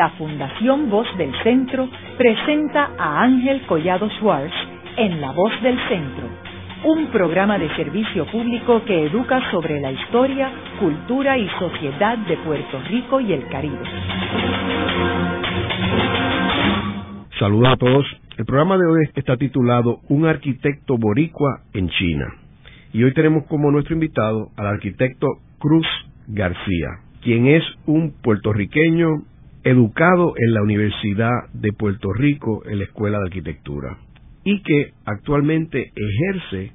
la Fundación Voz del Centro presenta a Ángel Collado Schwartz en La Voz del Centro, un programa de servicio público que educa sobre la historia, cultura y sociedad de Puerto Rico y el Caribe. Saludos a todos. El programa de hoy está titulado Un arquitecto boricua en China. Y hoy tenemos como nuestro invitado al arquitecto Cruz García, quien es un puertorriqueño educado en la Universidad de Puerto Rico en la Escuela de Arquitectura y que actualmente ejerce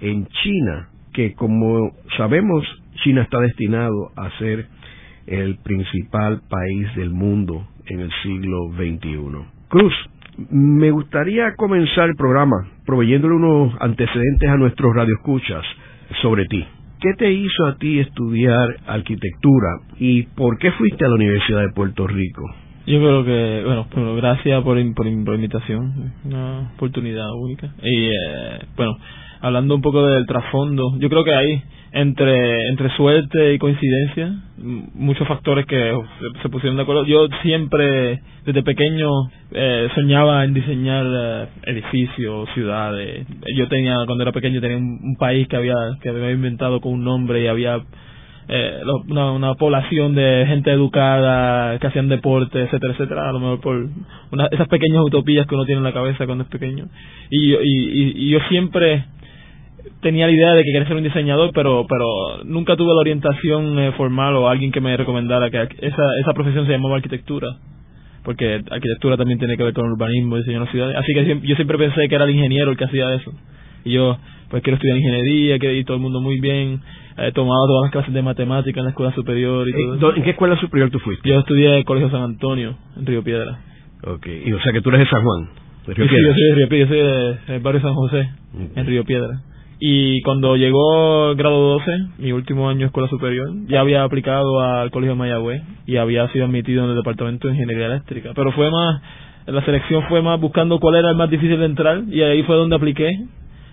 en China, que como sabemos China está destinado a ser el principal país del mundo en el siglo XXI. Cruz, me gustaría comenzar el programa proveyéndole unos antecedentes a nuestros radioescuchas sobre ti. ¿Qué te hizo a ti estudiar arquitectura y por qué fuiste a la Universidad de Puerto Rico? Yo creo que, bueno, gracias por, por, por, invitación, una oportunidad única. Y, eh, bueno, hablando un poco del trasfondo, yo creo que hay entre entre suerte y coincidencia muchos factores que se, pusieron de acuerdo. Yo siempre desde pequeño eh, soñaba en diseñar eh, edificios ciudades. Yo tenía cuando era pequeño tenía un, país que había que había inventado con un nombre y había eh, una, una, población de gente educada que hacían deporte etcétera etcétera. A lo mejor por una, esas pequeñas utopías que uno tiene en la cabeza cuando es pequeño. Y, y, y yo siempre tenía la idea de que quería ser un diseñador, pero pero nunca tuve la orientación eh, formal o alguien que me recomendara que esa, esa profesión se llamaba arquitectura. Porque arquitectura también tiene que ver con urbanismo, diseño de ciudades. Así que yo siempre pensé que era el ingeniero el que hacía eso. Y yo, pues quiero estudiar ingeniería, quiero ir todo el mundo muy bien. He tomado todas las clases de matemática en la escuela superior y todo ¿En qué escuela superior tú fuiste? Yo estudié en el Colegio San Antonio, en Río Piedra. Ok, y o sea que tú eres de San Juan. De Río Piedra. Sí, yo soy de Río Piedra, yo soy del barrio San José, en Río Piedra. Y cuando llegó grado 12, mi último año de escuela superior, ya había aplicado al Colegio de Mayagüez y había sido admitido en el Departamento de Ingeniería Eléctrica. Pero fue más, la selección fue más buscando cuál era el más difícil de entrar y ahí fue donde apliqué.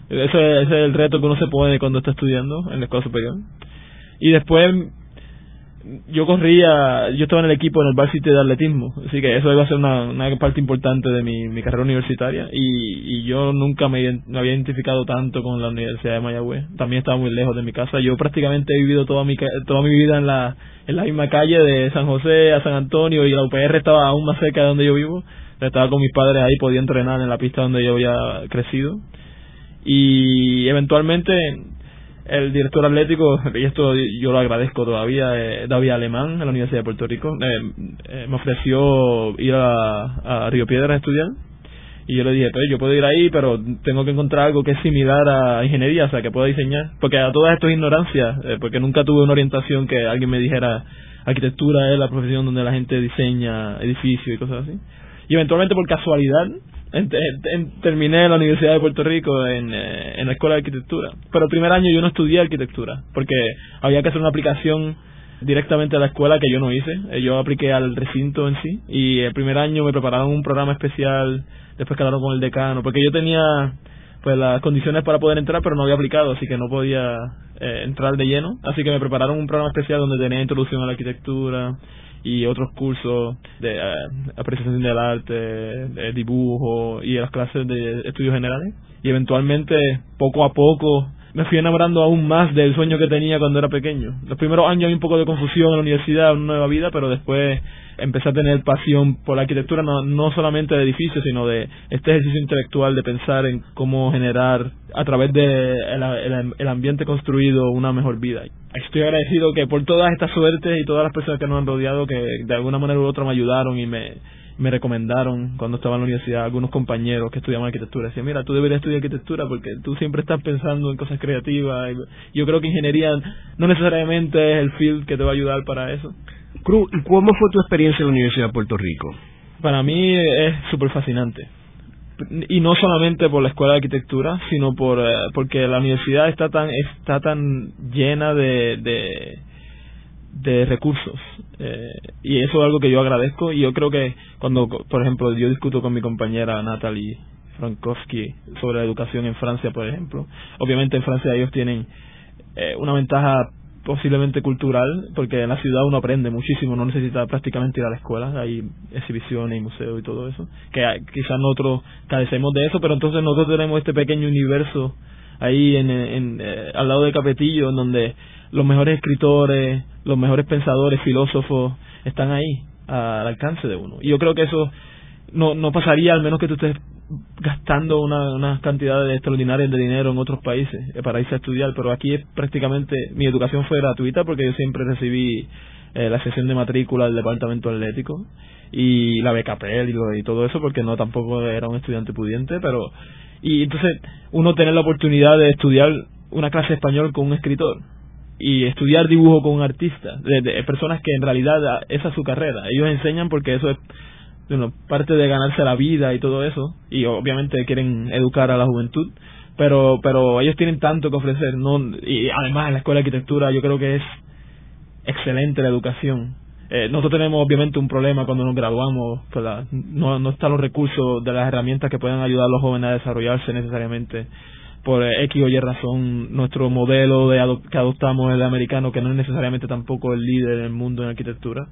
Ese, ese es el reto que uno se pone cuando está estudiando en la escuela superior. Y después yo corría, yo estaba en el equipo en el varsity de atletismo, así que eso iba a ser una, una parte importante de mi, mi carrera universitaria y, y yo nunca me, había identificado tanto con la Universidad de Mayagüez, también estaba muy lejos de mi casa, yo prácticamente he vivido toda mi, toda mi vida en la, en la misma calle de San José a San Antonio y la UPR estaba aún más cerca de donde yo vivo, estaba con mis padres ahí, podía entrenar en la pista donde yo había crecido y eventualmente el director atlético, y esto yo lo agradezco todavía, eh, David Alemán, en la Universidad de Puerto Rico, eh, eh, me ofreció ir a, a, Río Piedra a estudiar. Y yo le dije, pues yo puedo ir ahí, pero tengo que encontrar algo que es similar a ingeniería, o sea, que pueda diseñar. Porque a todas esto es ignorancia, porque nunca tuve una orientación que alguien me dijera, arquitectura es la profesión donde la gente diseña edificios y cosas así. Y eventualmente por casualidad, en, terminé la Universidad de Puerto Rico en, eh, en la Escuela de Arquitectura. Pero el primer año yo no estudié arquitectura, porque había que hacer una aplicación directamente a la escuela que yo no hice. Eh, yo apliqué al recinto en sí y el primer año me prepararon un programa especial, después quedaron con el decano, porque yo tenía pues las condiciones para poder entrar, pero no había aplicado, así que no podía eh, entrar de lleno. Así que me prepararon un programa especial donde tenía introducción a la arquitectura, y otros cursos de eh, apreciación del arte, de dibujo y las clases de estudios generales. Y eventualmente, poco a poco, me fui enamorando aún más del sueño que tenía cuando era pequeño. Los primeros años había un poco de confusión en la universidad, una nueva vida, pero después empecé a tener pasión por la arquitectura, no, no solamente de edificios, sino de este ejercicio intelectual de pensar en cómo generar a través de el, el, ambiente construido una mejor vida. Estoy agradecido que por todas estas suertes y todas las personas que nos han rodeado, que de alguna manera u otra me ayudaron y me, me recomendaron cuando estaba en la universidad algunos compañeros que estudiaban arquitectura. Decían, mira, tú deberías estudiar arquitectura porque tú siempre estás pensando en cosas creativas. Yo creo que ingeniería no necesariamente es el field que te va a ayudar para eso. Cruz, ¿y cómo fue tu experiencia en la Universidad de Puerto Rico? Para mí es súper fascinante. Y no solamente por la escuela de arquitectura, sino por eh, porque la universidad está tan está tan llena de, de, de recursos. Eh, y eso es algo que yo agradezco. Y yo creo que cuando, por ejemplo, yo discuto con mi compañera Natalie Frankowski sobre la educación en Francia, por ejemplo. Obviamente en Francia ellos tienen eh, una ventaja posiblemente cultural, porque en la ciudad uno aprende muchísimo, no necesita prácticamente ir a la escuela, hay exhibiciones y museos y todo eso, que quizás nosotros carecemos de eso, pero entonces nosotros tenemos este pequeño universo ahí en, en eh, al lado de Capetillo, en donde los mejores escritores, los mejores pensadores, filósofos, están ahí, al alcance de uno. Y yo creo que eso no, no pasaría al menos que tú estés gastando unas una cantidades extraordinarias de dinero en otros países eh, para irse a estudiar, pero aquí es prácticamente mi educación fue gratuita porque yo siempre recibí eh, la sesión de matrícula del departamento atlético y la beca PEL y, y todo eso porque no tampoco era un estudiante pudiente, pero y entonces uno tener la oportunidad de estudiar una clase español con un escritor y estudiar dibujo con un artista, de, personas que en realidad esa es su carrera, ellos enseñan porque eso es bueno, parte de ganarse la vida y todo eso, y obviamente quieren educar a la juventud, pero pero ellos tienen tanto que ofrecer, no y además en la escuela de arquitectura yo creo que es excelente la educación. Eh, nosotros tenemos obviamente un problema cuando nos graduamos, pues no, no están los recursos de las herramientas que puedan ayudar a los jóvenes a desarrollarse necesariamente por X o Y razón nuestro modelo de que adoptamos el americano que no es necesariamente tampoco el líder en el mundo en arquitectura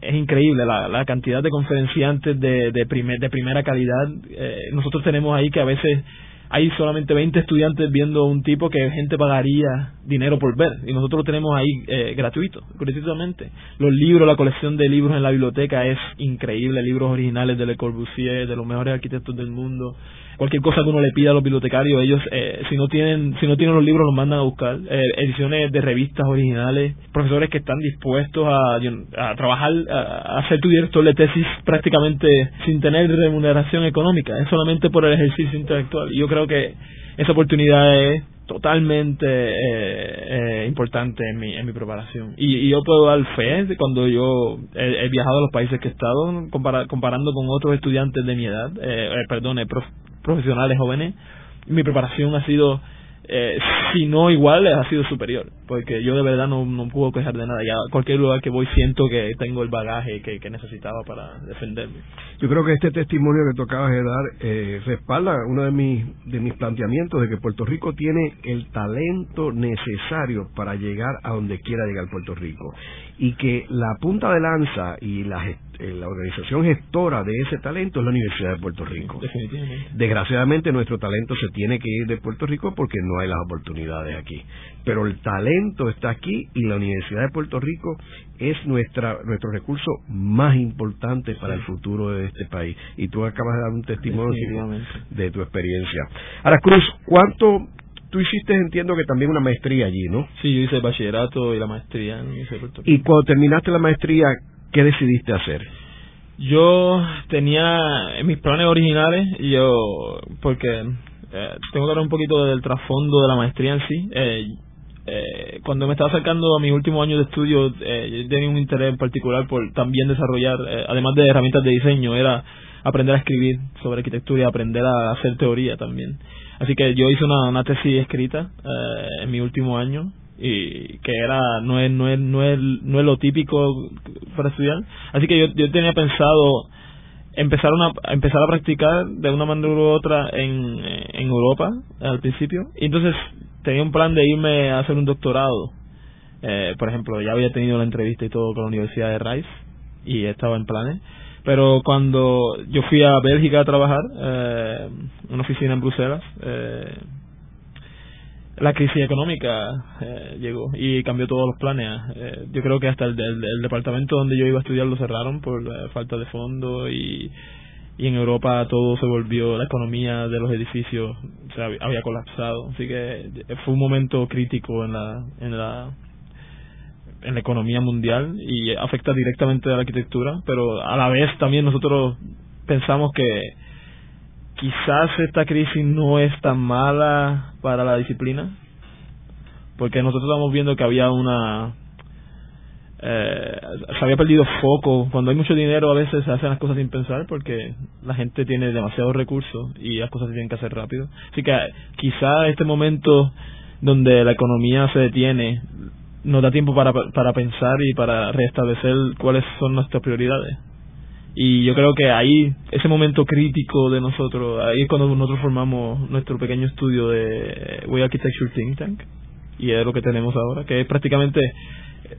es increíble la, la cantidad de conferenciantes de, de, de primera calidad. Eh, nosotros tenemos ahí que a veces hay solamente 20 estudiantes viendo un tipo que gente pagaría dinero por ver y nosotros lo tenemos ahí eh, gratuito, gratuitamente. Los libros, la colección de libros en la biblioteca es increíble, libros originales de Le Corbusier, de los mejores arquitectos del mundo cualquier cosa que uno le pida a los bibliotecarios, ellos eh, si no tienen si no tienen los libros los mandan a buscar, eh, ediciones de revistas originales, profesores que están dispuestos a, a trabajar, a, a, ser tu director de tesis prácticamente sin tener remuneración económica, es solamente por el ejercicio intelectual. Y yo creo que esa oportunidad es totalmente eh, eh, importante en mi, en mi preparación. Y, yo puedo dar fe cuando yo he, viajado a los países que he estado, comparando con otros estudiantes de mi edad, eh, eh perdón, profesionales jóvenes, mi preparación ha sido eh, si no igual, ha sido superior, porque yo de verdad no, no puedo quejar de nada. Ya cualquier lugar que voy siento que tengo el bagaje que, que necesitaba para defenderme. Yo creo que este testimonio que tú acabas de dar eh, respalda uno de mis, de mis planteamientos de que Puerto Rico tiene el talento necesario para llegar a donde quiera llegar Puerto Rico y que la punta de lanza y la, eh, la organización gestora de ese talento es la Universidad de Puerto Rico. Desgraciadamente nuestro talento se tiene que ir de Puerto Rico porque no hay las oportunidades aquí. Pero el talento está aquí y la Universidad de Puerto Rico es nuestra nuestro recurso más importante para el futuro de este país. Y tú acabas de dar un testimonio de tu experiencia. Ahora, Cruz, ¿cuánto tú hiciste, entiendo que también una maestría allí, ¿no? Sí, yo hice el bachillerato y la maestría en Y cuando terminaste la maestría, ¿qué decidiste hacer? Yo tenía en mis planes originales, yo, porque eh, tengo que hablar un poquito del trasfondo de la maestría en sí. Eh, eh, cuando me estaba acercando a mis últimos años de estudio, eh, tenía un interés en particular por también desarrollar, eh, además de herramientas de diseño, era aprender a escribir sobre arquitectura y aprender a hacer teoría también. Así que yo hice una, una tesis escrita en mi último año y que era no es no es no es no es lo típico para estudiar. Así que yo yo tenía pensado empezar una empezar a practicar de una manera u otra en en Europa al principio. Y entonces tenía un plan de irme a hacer un doctorado. Eh, por ejemplo ya había tenido la entrevista y todo con la Universidad de Rice y estaba en planes. Pero cuando yo fui a Bélgica a trabajar, eh, una oficina en Bruselas, eh, la crisis económica eh, llegó y cambió todos los planes. Eh, yo creo que hasta el, departamento donde yo iba a estudiar lo cerraron por falta de fondos y, y en Europa todo se volvió, la economía de los edificios se había, había colapsado. Así que fue un momento crítico en la, en la en la economía mundial y afecta directamente a la arquitectura, pero a la vez también nosotros pensamos que quizás esta crisis no es tan mala para la disciplina, porque nosotros estamos viendo que había una eh, se había perdido foco. Cuando hay mucho dinero a veces se hacen las cosas sin pensar porque la gente tiene demasiados recursos y las cosas se tienen que hacer rápido. Así que quizá este momento donde la economía se detiene nos da tiempo para, para pensar y para restablecer cuáles son nuestras prioridades. Y yo creo que ahí, ese momento crítico de nosotros, ahí es cuando nosotros formamos nuestro pequeño estudio de Way Architecture Think Tank. y es lo que tenemos ahora, que es prácticamente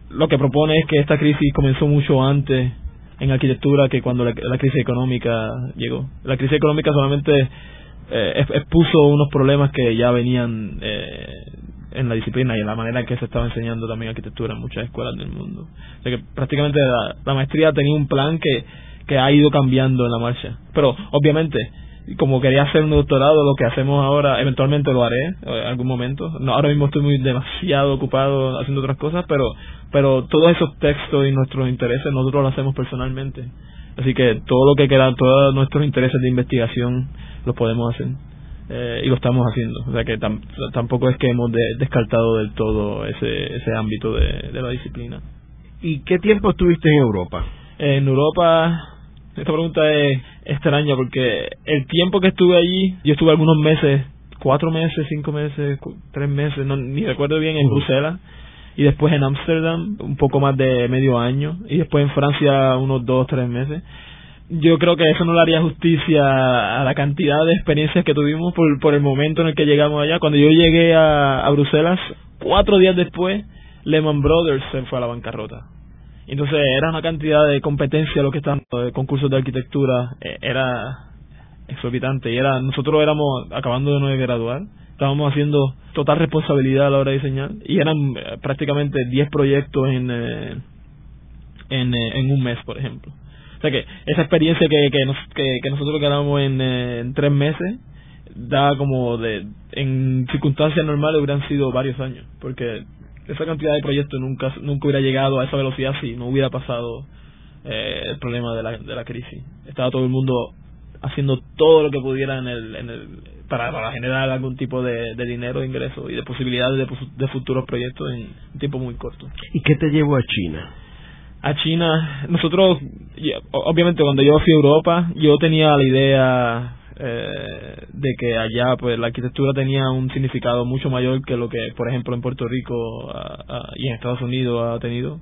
lo que propone es que esta crisis comenzó mucho antes en arquitectura que cuando la, crisis económica llegó. La crisis económica solamente eh, expuso unos problemas que ya venían eh, en la disciplina y en la manera en que se estaba enseñando también arquitectura en muchas escuelas del mundo. O que prácticamente la, maestría tenía un plan que, que ha ido cambiando en la marcha. Pero obviamente como quería hacer un doctorado, lo que hacemos ahora, eventualmente lo haré en algún momento. No, ahora mismo estoy muy demasiado ocupado haciendo otras cosas, pero pero todos esos textos y nuestros intereses nosotros los hacemos personalmente. Así que todo lo que queda, todos nuestros intereses de investigación los podemos hacer. Eh, y lo estamos haciendo. O sea que tampoco es que hemos descartado del todo ese, ese ámbito de, de la disciplina. ¿Y qué tiempo estuviste en Europa? En Europa, esta pregunta es extraña porque el tiempo que estuve allí, yo estuve algunos meses, cuatro meses, cinco meses, tres meses, no, ni recuerdo bien, en Bruselas y después en Ámsterdam un poco más de medio año y después en Francia unos dos, tres meses. Yo creo que eso no le haría justicia a la cantidad de experiencias que tuvimos por, por el momento en el que llegamos allá. Cuando yo llegué a, a Bruselas, cuatro días después, Lehman Brothers se fue a la bancarrota. Entonces era una cantidad de competencia lo que estaban de concursos de arquitectura, eh, era exorbitante y era nosotros éramos acabando de graduar, estábamos haciendo total responsabilidad a la hora de diseñar y eran eh, prácticamente 10 proyectos en, eh, en, un mes, por ejemplo. O sea que esa experiencia que, que, nos, que, que nosotros ganamos en, en tres meses da como de en circunstancias normales hubieran sido varios años porque esa cantidad de proyectos nunca nunca hubiera llegado a esa velocidad si no hubiera pasado eh, el problema de la, de la crisis. Estaba todo el mundo haciendo todo lo que pudiera en el, en el para, para generar algún tipo de, de dinero, de ingreso y de posibilidades de, de futuros proyectos en un tiempo muy corto. ¿Y qué te llevó a China? A China, nosotros, obviamente cuando yo fui a Europa, yo tenía la idea eh, de que allá pues la arquitectura tenía un significado mucho mayor que lo que por ejemplo en Puerto Rico y en Estados Unidos ha tenido.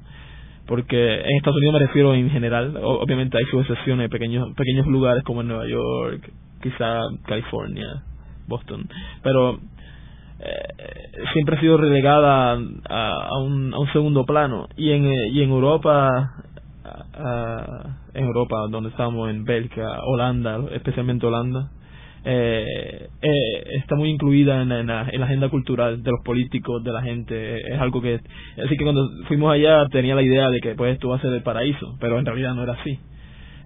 Porque en Estados Unidos me refiero en general. Obviamente hay sus excepciones pequeños pequeños lugares como en Nueva York quizá California Boston. Pero eh, siempre ha sido relegada a, un, a un segundo plano. Y en y en Europa en Europa, donde estamos, en Bélgica, Holanda, especialmente Holanda, eh, eh, está muy incluida en, la, agenda cultural de los políticos, de la gente. Es algo que. Así que cuando fuimos allá tenía la idea de que pues esto va a ser el paraíso, pero en realidad no era así.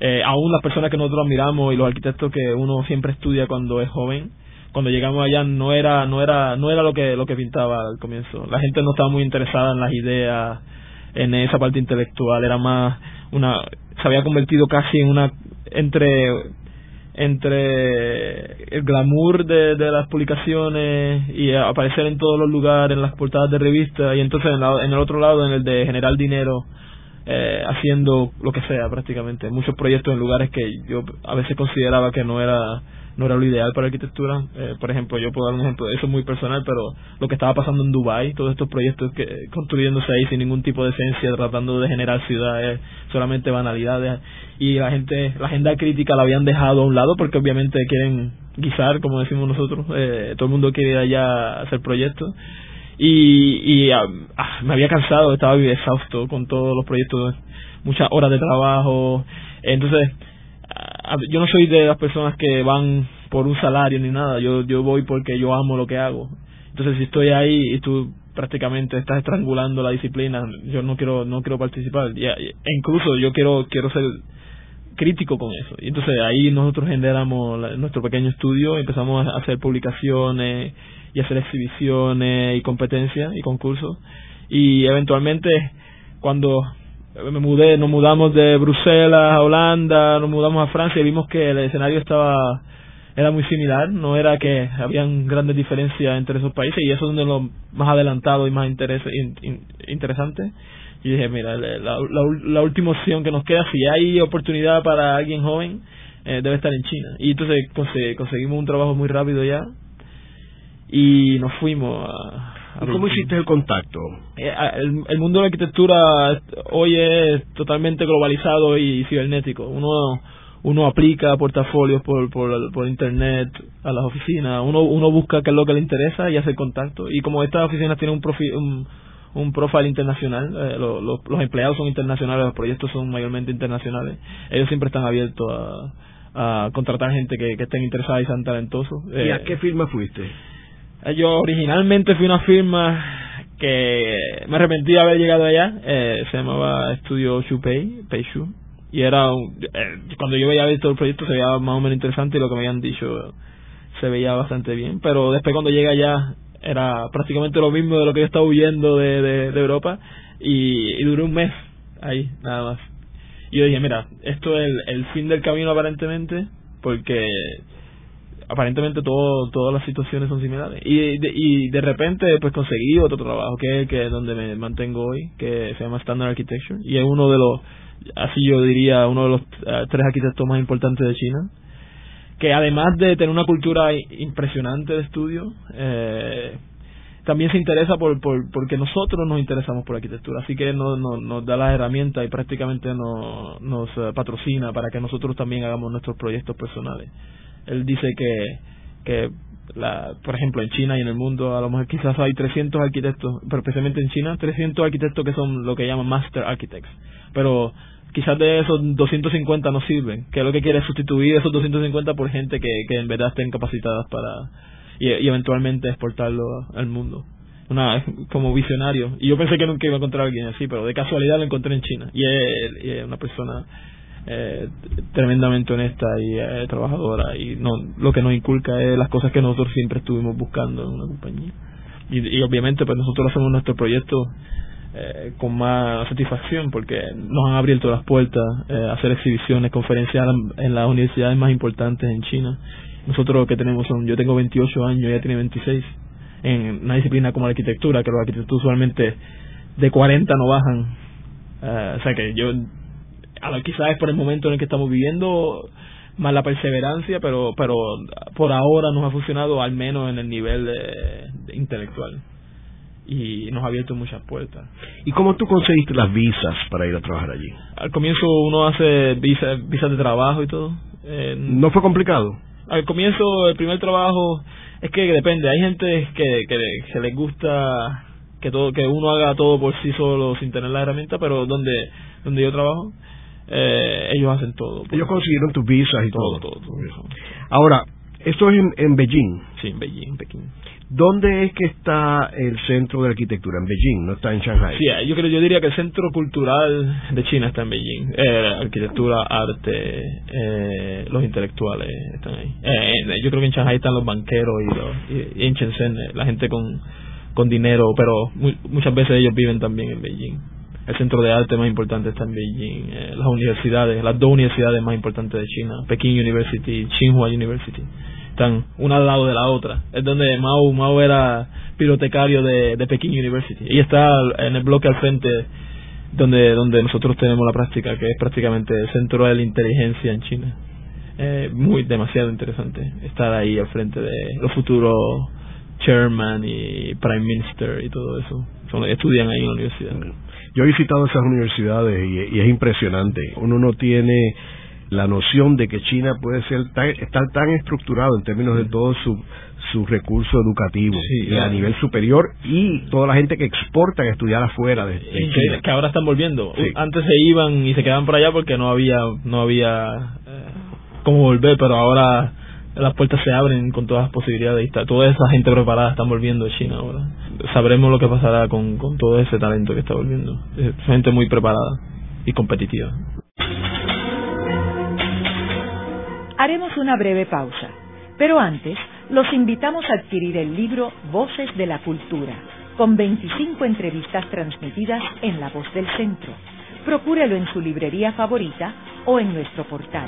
Eh, aún las personas que nosotros admiramos y los arquitectos que uno siempre estudia cuando es joven, cuando llegamos allá no era no era no era lo que lo que pintaba al comienzo. La gente no estaba muy interesada en las ideas, en esa parte intelectual, era más una se había convertido casi en una entre entre el glamour de, de las publicaciones y aparecer en todos los lugares, en las portadas de revistas, y entonces en, en el otro lado, en el de generar dinero, eh, haciendo lo que sea prácticamente. Muchos proyectos en lugares que yo a veces consideraba que no era no era lo ideal para arquitectura. Eh, por ejemplo, yo puedo dar un ejemplo, eso es muy personal, pero lo que estaba pasando en Dubai, todos estos proyectos que construyéndose ahí sin ningún tipo de esencia, tratando de generar ciudades, solamente banalidades, y la gente, la agenda crítica la habían dejado a un lado porque obviamente quieren guisar, como decimos nosotros, eh, todo el mundo quiere allá hacer proyectos. Y, y ah, ah, me había cansado, estaba exhausto con todos los proyectos, muchas horas de trabajo. Entonces, yo no soy de las personas que van por un salario ni nada, yo yo voy porque yo amo lo que hago. Entonces, si estoy ahí y tú prácticamente estás estrangulando la disciplina, yo no quiero no quiero participar. Y, e incluso yo quiero quiero ser crítico con eso. Y entonces ahí nosotros generamos nuestro pequeño estudio, empezamos a hacer publicaciones y hacer exhibiciones y competencias y concursos. Y eventualmente cuando me mudé, nos mudamos de Bruselas a Holanda, nos mudamos a Francia y vimos que el escenario estaba era muy similar, no era que habían grandes diferencias entre esos países y eso es uno de los más adelantados y más interes, interesantes. Y dije, mira, la, la, última opción que nos queda, si hay oportunidad para alguien joven, eh, debe estar en China. Y entonces conseguimos un trabajo muy rápido ya y nos fuimos a, ¿Cómo hiciste el contacto? Eh, el, mundo de la arquitectura hoy es totalmente globalizado y cibernético. Uno uno aplica portafolios por, por, por internet a las oficinas, uno, uno busca qué es lo que le interesa y hace contacto. Y como estas oficinas tienen un, profi, un, un profile internacional, eh, los empleados son internacionales, los proyectos son mayormente internacionales, ellos siempre están abiertos a, a contratar gente que, que estén interesada y sean talentosos. ¿Y a eh, qué firma fuiste? Eh, yo originalmente fui una firma que me arrepentí de haber llegado allá, se llamaba Estudio Shupei, Peishu, y era cuando yo veía todo el proyecto se veía más o menos interesante y lo que me habían dicho se veía bastante bien, pero después cuando llegué allá era prácticamente lo mismo de lo que yo estaba huyendo de, de, Europa y, duró un mes ahí, nada más. Y yo dije, mira, esto es el, el fin del camino aparentemente, porque aparentemente todo, todas las situaciones son similares. Y de, y de repente pues conseguí otro trabajo, que es que donde me mantengo hoy, que se llama Standard Architecture, y es uno de los, así yo diría, uno de los eh, tres arquitectos más importantes de China que además de tener una cultura impresionante de estudio, eh, también se interesa por, por porque nosotros nos interesamos por arquitectura, así que nos, nos, da las herramientas y prácticamente nos, nos eh, patrocina para que nosotros también hagamos nuestros proyectos personales. Él dice que, que la, por ejemplo, en China y en el mundo, a lo mejor quizás hay 300 arquitectos, pero especialmente en China, 300 arquitectos que son lo que llaman Master Architects. Pero quizás de esos 250 no sirven, que es lo que quiere sustituir esos 250 por gente que, que en verdad estén capacitadas para y, eventualmente exportarlo al mundo. Una como visionario. Y yo pensé que nunca iba a encontrar a alguien así, pero de casualidad lo encontré en China. Y es, una persona eh, tremendamente honesta y eh, trabajadora y no lo que nos inculca es las cosas que nosotros siempre estuvimos buscando en una compañía. Y, y obviamente pues nosotros hacemos nuestro proyecto eh, con más satisfacción porque nos han abierto las puertas eh, hacer exhibiciones, conferencias en las universidades más importantes en China. Nosotros que tenemos son, yo tengo 28 años, ella tiene 26, en una disciplina como la arquitectura, que los arquitectos usualmente de 40 no bajan. Eh, o sea que yo, a quizás es por el momento en el que estamos viviendo, más la perseverancia, pero pero por ahora nos ha funcionado al menos en el nivel de intelectual y nos ha abierto muchas puertas. ¿Y cómo tú conseguiste las visas para ir a trabajar allí? Al comienzo uno hace visas visas de trabajo y todo. ¿No fue complicado? Al comienzo, el primer trabajo, es que depende. Hay gente que, que, que les gusta que todo que uno haga todo por sí solo sin tener la herramienta, pero donde donde yo trabajo, eh, ellos hacen todo. Ellos consiguieron tus visas y todo. Todo, todo. Ahora, esto es en, en Beijing. Sí, en Beijing, en Pekín. ¿Dónde es que está el centro de arquitectura? En Beijing, no está en Shanghai. Sí, yo creo, yo diría que el centro cultural de China está en Beijing. Eh, arquitectura, arte, eh, los intelectuales están ahí. Eh, yo creo que en Shanghai están los banqueros y, los, y, en Shenzhen eh, la gente con, con dinero, pero muchas veces ellos viven también en Beijing. El centro de arte más importante está en Beijing. Eh, las universidades, las dos universidades más importantes de China, Peking University, Tsinghua University están una al lado de la otra. Es donde Mao, Mao era bibliotecario de, de Peking University. Y está en el bloque al frente donde, donde nosotros tenemos la práctica, que es prácticamente el centro de la inteligencia en China. Eh, muy demasiado interesante estar ahí al frente de los futuros chairman y prime minister y todo eso. Estudian ahí en la universidad. Yo he visitado esas universidades y, y es impresionante. Uno no tiene la noción de que China puede ser estar tan estructurado en términos de todo su su recurso educativo a nivel superior y toda la gente que exporta a estudiar afuera de, China. que ahora están volviendo antes se iban y se quedaban por allá porque no había no había eh, cómo volver pero ahora las puertas se abren con todas las posibilidades y toda esa gente preparada están volviendo a China ahora sabremos lo que pasará con, con todo ese talento que está volviendo es gente muy preparada y competitiva Haremos una breve pausa, pero antes los invitamos a adquirir el libro Voces de la Cultura, con 25 entrevistas transmitidas en La Voz del Centro. Procúrelo en su librería favorita o en nuestro portal.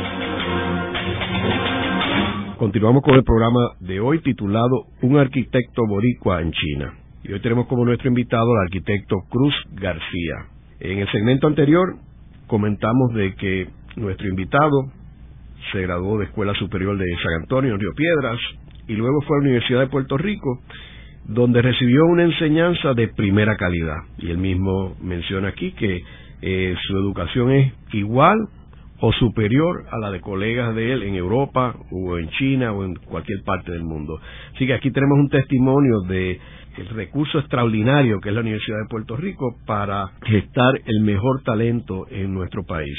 Continuamos con el programa de hoy titulado Un arquitecto boricua en China. Y hoy tenemos como nuestro invitado al arquitecto Cruz García. En el segmento anterior comentamos de que nuestro invitado se graduó de Escuela Superior de San Antonio en Río Piedras y luego fue a la Universidad de Puerto Rico donde recibió una enseñanza de primera calidad. Y él mismo menciona aquí que eh, su educación es igual o superior a la de colegas de él en Europa o en China o en cualquier parte del mundo. Así que aquí tenemos un testimonio de el recurso extraordinario que es la Universidad de Puerto Rico para gestar el mejor talento en nuestro país.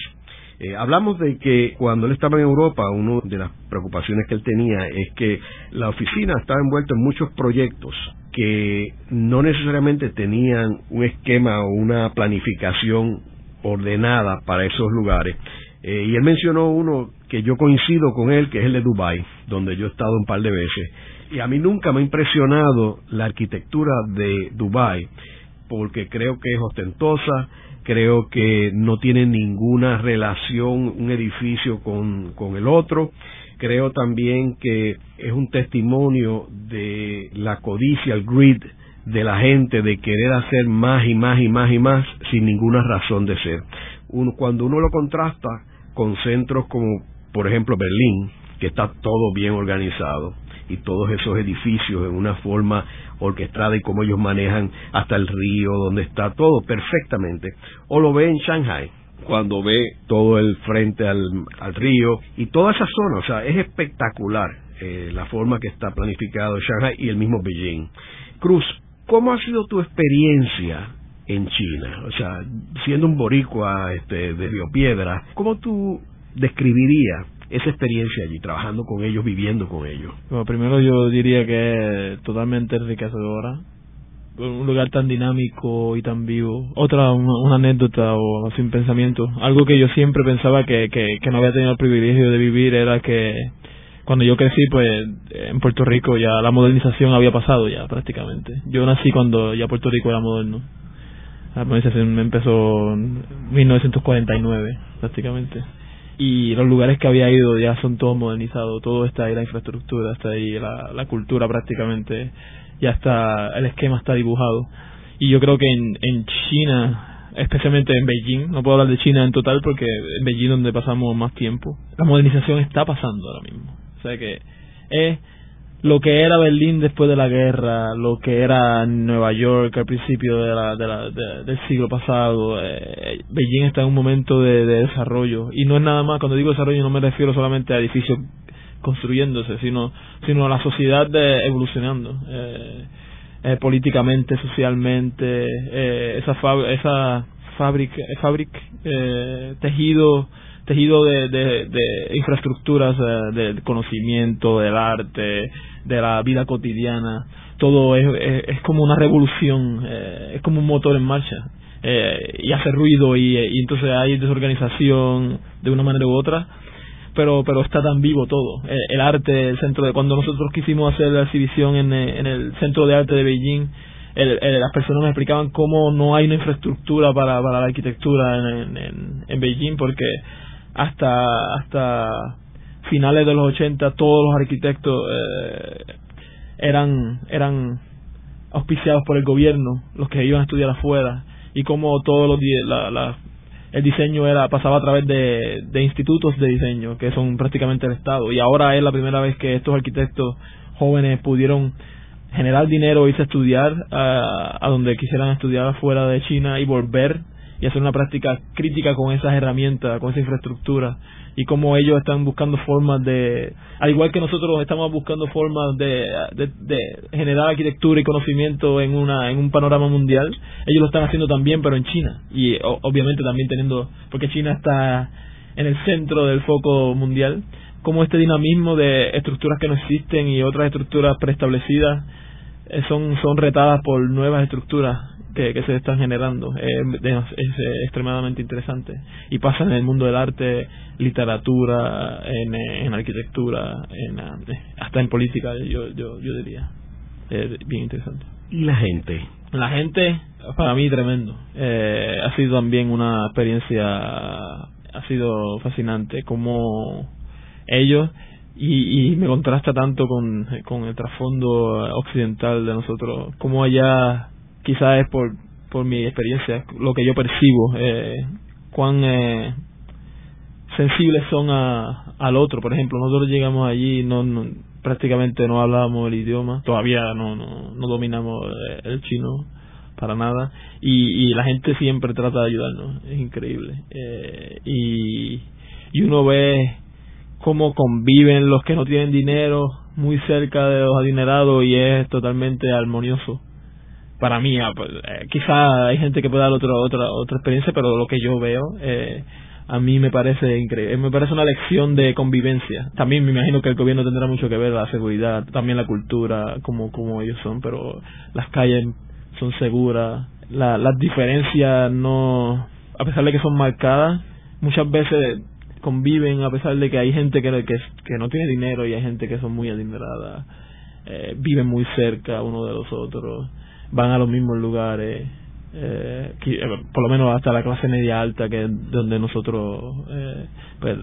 Eh, hablamos de que cuando él estaba en Europa, una de las preocupaciones que él tenía es que la oficina estaba envuelta en muchos proyectos que no necesariamente tenían un esquema o una planificación ordenada para esos lugares. Eh, y él mencionó uno que yo coincido con él, que es el de Dubai, donde yo he estado un par de veces. Y a mí nunca me ha impresionado la arquitectura de Dubai, porque creo que es ostentosa, creo que no tiene ninguna relación un edificio con, con el otro, creo también que es un testimonio de la codicia, el greed de la gente de querer hacer más y más y más y más sin ninguna razón de ser. cuando uno lo contrasta con centros como, por ejemplo, Berlín, que está todo bien organizado y todos esos edificios en una forma orquestada y como ellos manejan hasta el río, donde está todo perfectamente, o lo ve en Shanghai, cuando ve todo el frente al, río y toda esa zona, o sea, es espectacular eh, la forma que está planificado Shanghai y el mismo Beijing. Cruz, ¿cómo ha sido tu experiencia en China? O sea, siendo un boricua este, de Río Piedra, ¿cómo tú describirías esa experiencia allí, trabajando con ellos, viviendo con ellos? Bueno, primero yo diría que es totalmente enriquecedora un lugar tan dinámico y tan vivo. Otra, una, anécdota o sin pensamiento. Algo que yo siempre pensaba que, que, que no había tenido el privilegio de vivir era que cuando yo crecí, pues en Puerto Rico ya la modernización había pasado ya prácticamente. Yo nací cuando ya Puerto Rico era moderno. La modernización empezó en 1949 prácticamente. Y los lugares que había ido ya son todos modernizados, todo está ahí, la infraestructura está ahí, la, la cultura prácticamente ya está, el esquema está dibujado. Y yo creo que en, en China, especialmente en Beijing, no puedo hablar de China en total porque en Beijing donde pasamos más tiempo, la modernización está pasando ahora mismo. O sea que es lo que era Berlín después de la guerra, lo que era Nueva York al principio de la, de la, del siglo pasado, eh, Beijing está en un momento de, de, desarrollo. Y no es nada más, cuando digo desarrollo no me refiero solamente a edificios construyéndose, sino, sino la sociedad de, evolucionando. Eh, eh, políticamente, socialmente, eh, esa, esa fábrica, fábrica eh, tejido, tejido de, de, de infraestructuras eh, del conocimiento, del arte, de la vida cotidiana, todo es, es, como una revolución, eh, es como un motor en marcha. Eh, y hace ruido y, entonces hay desorganización de una manera u otra pero pero está tan vivo todo. El, arte, el centro de cuando nosotros quisimos hacer la exhibición en, eh, en el Centro de Arte de Beijing, el, las personas me explicaban cómo no hay una infraestructura para, para la arquitectura en, en Beijing porque hasta hasta finales de los 80 todos los arquitectos eh, eran eran auspiciados por el gobierno, los que iban a estudiar afuera. Y como todos los la, el diseño era pasaba a través de, de institutos de diseño que son prácticamente el Estado. Y ahora es la primera vez que estos arquitectos jóvenes pudieron generar dinero, irse a estudiar a donde quisieran estudiar afuera de China y volver y hacer una práctica crítica con esas herramientas, con esa infraestructura y cómo ellos están buscando formas de, al igual que nosotros estamos buscando formas de, generar arquitectura y conocimiento en una en un panorama mundial, ellos lo están haciendo también, pero en China. Y obviamente también teniendo, porque China está en el centro del foco mundial, como este dinamismo de estructuras que no existen y otras estructuras preestablecidas eh, son son retadas por nuevas estructuras que, se están generando es, es, extremadamente interesante. Y pasa en el mundo del arte literatura en, en arquitectura en, hasta en política yo yo yo diría. Es bien interesante. Y la gente la gente para mí tremendo. Eh, ha sido también una experiencia ha sido fascinante como ellos y, y me contrasta tanto con, con el trasfondo occidental de nosotros, como allá quizás es por, por mi experiencia, lo que yo percibo, eh, cuán eh, sensibles son a, al otro. Por ejemplo, nosotros llegamos allí, no, no prácticamente no hablábamos el idioma, todavía no, no, no dominamos eh, el chino para nada y, y la gente siempre trata de ayudarnos, es increíble. Eh, y, y uno ve cómo conviven los que no tienen dinero muy cerca de los adinerados y es totalmente armonioso. Para mí, ah, pues, eh, quizá hay gente que puede dar otra otra otra experiencia, pero lo que yo veo eh, a mí me parece increíble, me parece una lección de convivencia. También me imagino que el gobierno tendrá mucho que ver la seguridad, también la cultura, como como ellos son, pero las calles son seguras, la, las diferencias no, a pesar de que son marcadas, muchas veces conviven a pesar de que hay gente que, que, no tiene dinero y hay gente que son muy adineradas, eh, viven muy cerca uno de los otros, van a los mismos lugares eh, eh, por lo menos hasta la clase media alta que es donde nosotros eh, pues,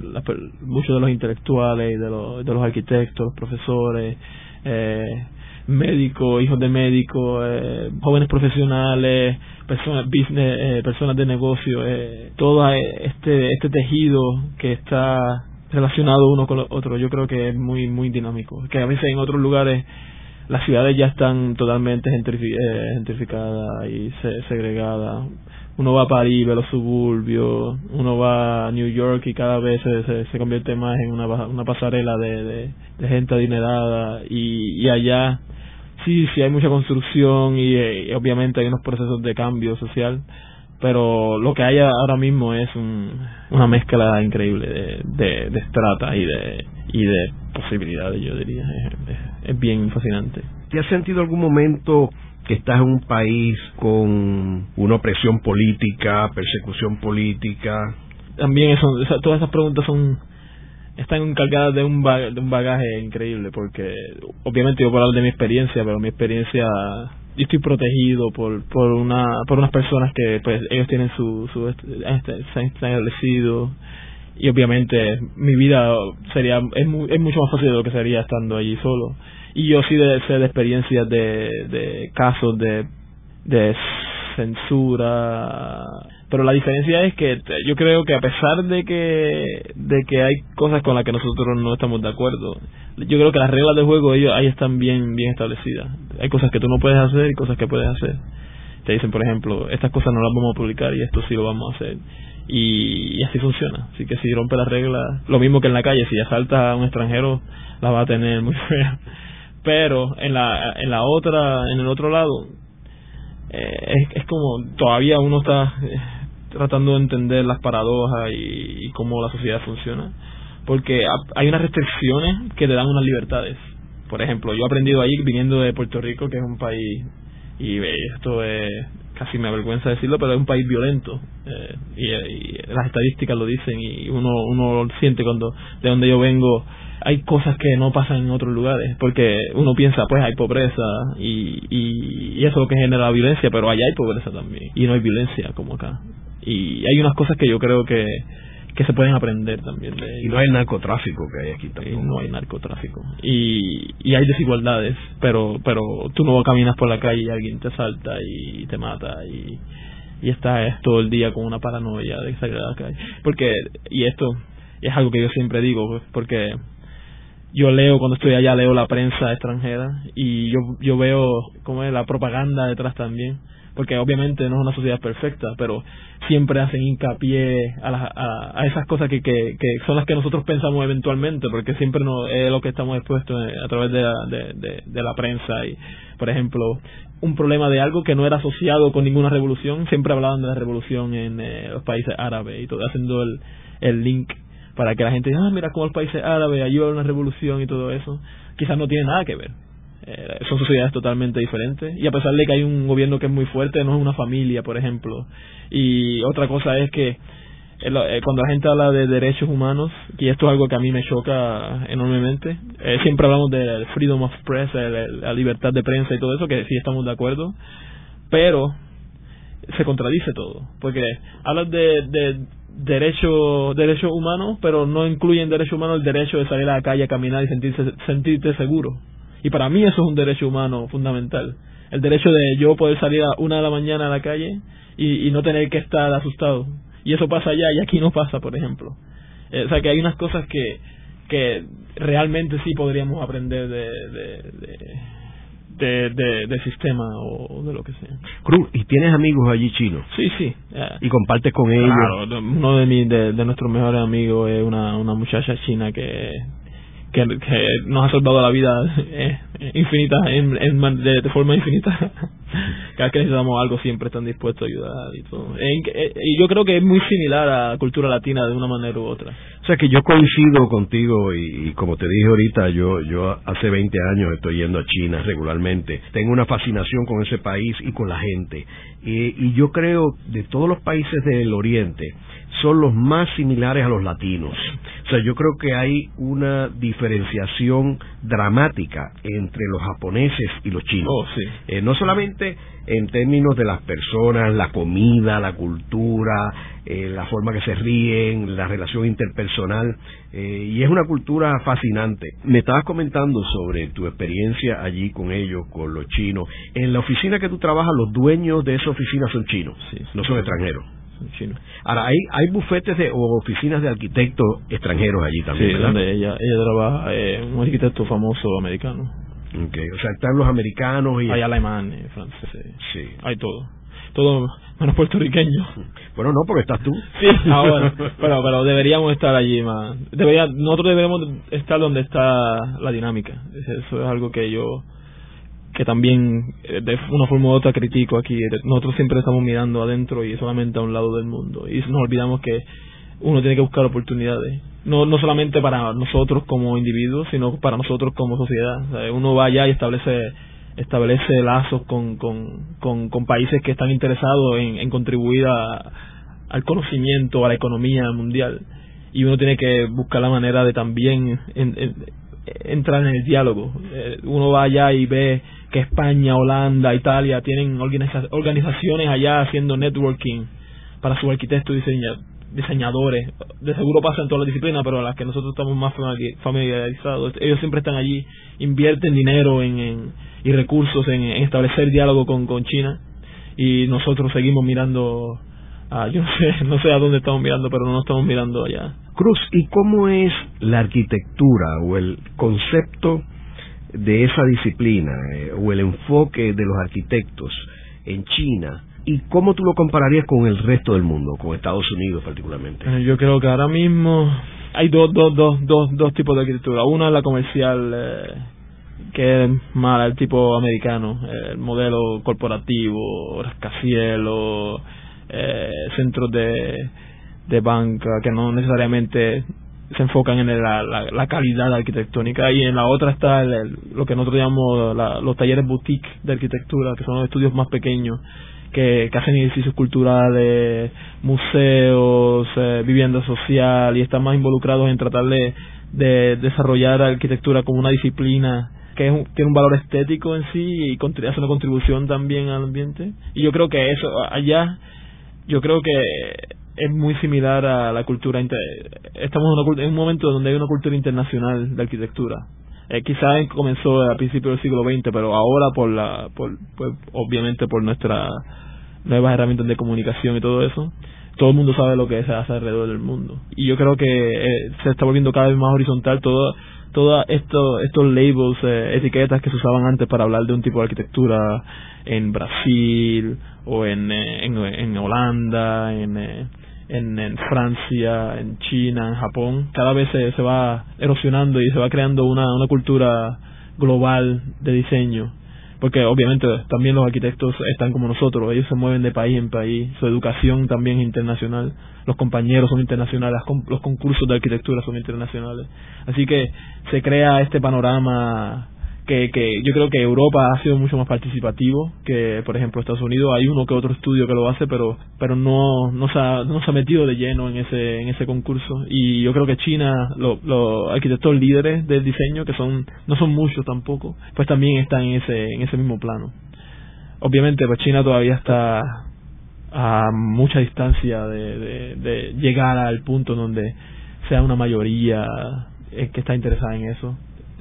muchos de los intelectuales de los, de los arquitectos profesores eh, médicos hijos de médicos eh, jóvenes profesionales personas business eh, personas de negocio todo este este tejido que está relacionado uno con el otro yo creo que es muy muy dinámico. Que a veces en otros lugares las ciudades ya están totalmente eh, gentrificadas y segregadas. Uno va a París, ve los suburbios, uno va a New York y cada vez se, se, convierte más en una, una pasarela de, de, gente adinerada y, y allá sí, sí hay mucha construcción y, y, obviamente hay unos procesos de cambio social, pero lo que hay ahora mismo es un, una mezcla increíble de, de, de estrata y de, y de posibilidades, yo diría. Es, es bien fascinante. ¿Te has sentido algún momento que estás en un país con una opresión política, persecución política? También eso, todas esas preguntas son están cargadas de un, de un bagaje increíble porque obviamente yo puedo hablar de mi experiencia pero mi experiencia yo estoy protegido por por una por unas personas que pues ellos tienen su su este, se han establecido. Y obviamente mi vida sería es, es mucho más fácil de lo que sería estando allí solo. Y yo sí de sé de experiencias de, de casos de de censura pero la diferencia es que yo creo que a pesar de que de que hay cosas con las que nosotros no estamos de acuerdo yo creo que las reglas del juego ellos ahí están bien bien establecidas hay cosas que tú no puedes hacer y cosas que puedes hacer te dicen por ejemplo estas cosas no las vamos a publicar y esto sí lo vamos a hacer y, así funciona. Así que si rompe las reglas, lo mismo que en la calle, si asalta a un extranjero, la va a tener muy fea. Pero en la, en la otra, en el otro lado, eh, es, es como todavía uno está eh, tratando de entender las paradojas y, y cómo la sociedad funciona. Porque hay unas restricciones que te dan unas libertades. Por ejemplo, yo he aprendido ahí viniendo de Puerto Rico, que es un país, y esto es casi me avergüenza decirlo, pero es un país violento eh, y, las estadísticas lo dicen y uno uno lo siente cuando de donde yo vengo hay cosas que no pasan en otros lugares porque uno piensa pues hay pobreza y, y, eso es lo que genera la violencia, pero allá hay pobreza también y no hay violencia como acá y hay unas cosas que yo creo que que se pueden aprender también de y no hay narcotráfico que hay aquí también no hay narcotráfico. Y, y hay desigualdades pero pero tú no caminas por la calle y alguien te salta y te mata y y estás todo el día con una paranoia de salir a la calle porque y esto es algo que yo siempre digo pues, porque yo leo cuando estoy allá leo la prensa extranjera y yo yo veo cómo es la propaganda detrás también porque obviamente no es una sociedad perfecta, pero siempre hacen hincapié a, a, a esas cosas que, que, son las que nosotros pensamos eventualmente, porque siempre no es lo que estamos expuestos a través de la, de, la prensa. y Por ejemplo, un problema de algo que no era asociado con ninguna revolución, siempre hablaban de la revolución en eh, los países árabes y todo, haciendo el, el link para que la gente diga, ah, mira cómo los países árabes ayudan a una revolución y todo eso, quizás no tiene nada que ver eh, son sociedades totalmente diferentes. Y a pesar de que hay un gobierno que es muy fuerte no es una familia por ejemplo. Y otra cosa es que eh, cuando la gente habla de derechos humanos y esto es algo que a mí me choca enormemente eh, siempre hablamos de freedom of press la libertad de prensa y todo eso que sí estamos de acuerdo pero se contradice todo, porque hablas de, de derechos derechos humanos, pero no incluyen derecho humano el derecho de salir a la calle a caminar y sentirse, sentirte seguro. Y para mí eso es un derecho humano fundamental. El derecho de yo poder salir a una de la mañana a la calle y, y no tener que estar asustado. Y eso pasa allá y aquí no pasa, por ejemplo. Eh, o sea que hay unas cosas que, que realmente sí podríamos aprender de, de, de, de, sistema o de lo que sea. Cruz, ¿y tienes amigos allí chinos? Sí, sí. ¿Y compartes con ellos? Claro, uno de, mi, de, de nuestros mejores amigos es una, una muchacha china que que, nos ha salvado la vida eh, infinita, en, de, forma infinita. Cada vez que necesitamos algo siempre están dispuestos a ayudar y todo. Eh, y yo creo que es muy similar a la cultura latina de una manera u otra. O sea que yo coincido contigo y, y, como te dije ahorita, yo, yo hace 20 años estoy yendo a China regularmente. Tengo una fascinación con ese país y con la gente. Y, y yo creo de todos los países del Oriente, son los más similares a los latinos. O sea, yo creo que hay una diferenciación dramática entre los japoneses y los chinos. Oh, sí. eh, no solamente en términos de las personas, la comida, la cultura, eh, la forma que se ríen, la relación interpersonal, eh, y es una cultura fascinante. Me estabas comentando sobre tu experiencia allí con ellos, con los chinos. En la oficina que tú trabajas, los dueños de esa oficina son chinos, sí, no son extranjeros chino. Ahora, hay, hay bufetes de, o oficinas de arquitectos extranjeros allí también, sí, ¿verdad? donde ella, ella trabaja, eh, un arquitecto famoso americano. Okay. O sea, están los americanos y... Hay alemanes, franceses, sí. hay todo. Todo menos puertorriqueño. Bueno, no, porque estás tú. Sí, ahora, pero, pero deberíamos estar allí más. Debería, nosotros deberíamos estar donde está la dinámica. Eso es algo que yo que también eh, de una forma u otra critico aquí. Nosotros siempre estamos mirando adentro y solamente a un lado del mundo. Y nos olvidamos que uno tiene que buscar oportunidades. No, no solamente para nosotros como individuos, sino para nosotros como sociedad. Uno va allá y establece establece lazos con, con, con, países que están interesados en, en contribuir a, al conocimiento, a la economía mundial. Y uno tiene que buscar la manera de también en, en, entrar en el diálogo. Eh, uno va allá y ve que España, Holanda, Italia tienen organiza organizaciones allá haciendo networking para sus arquitectos y diseña diseñadores. De seguro pasa en todas las disciplinas, pero a las que nosotros estamos más familiarizados, ellos siempre están allí, invierten dinero en, en y recursos en, establecer diálogo con, con China y nosotros seguimos mirando a, yo no sé, no sé a dónde estamos mirando, pero no estamos mirando allá. Cruz, ¿y cómo es la arquitectura o el concepto de esa disciplina eh, o el enfoque de los arquitectos en China y cómo tú lo compararías con el resto del mundo, con Estados Unidos particularmente? Eh, yo creo que ahora mismo hay dos, dos, dos, dos, dos tipos de arquitectura. Una es la comercial, eh, que es más el tipo americano, el modelo corporativo, rascacielos, eh, centros de, de banca que no necesariamente se enfocan en la, la, calidad arquitectónica y en la otra está el, lo que nosotros llamamos la, los talleres boutique de arquitectura, que son los estudios más pequeños que, hacen edificios culturales, museos, eh, vivienda social y están más involucrados en tratar de, de desarrollar arquitectura como una disciplina que tiene un valor estético en sí y hace una contribución también al ambiente. Y yo creo que eso allá, yo creo que es muy similar a la cultura estamos en, una, en, un momento donde hay una cultura internacional de arquitectura eh, quizás comenzó a principios del siglo XX pero ahora por la por, pues, obviamente por nuestras nuevas herramientas de comunicación y todo eso todo el mundo sabe lo que se hace alrededor del mundo. Y yo creo que eh, se está volviendo cada vez más horizontal todo todos esto, estos labels, eh, etiquetas que se usaban antes para hablar de un tipo de arquitectura en Brasil o en, eh, en, en Holanda, en, eh, en, en, Francia, en China, en Japón, cada vez se, se va erosionando y se va creando una, una cultura global de diseño. Porque obviamente también los arquitectos están como nosotros, ellos se mueven de país en país, su educación también es internacional, los compañeros son internacionales, los concursos de arquitectura son internacionales. Así que se crea este panorama que, que yo creo que Europa ha sido mucho más participativo que por ejemplo Estados Unidos. Hay uno que otro estudio que lo hace pero pero no no se ha, no se ha metido de lleno en ese en ese concurso. Y yo creo que China los lo arquitectos líderes del diseño que son no son muchos tampoco pues también están en ese en ese mismo plano. Obviamente pues China todavía está a mucha distancia de, de, llegar al punto donde sea una mayoría eh, que está interesada en eso.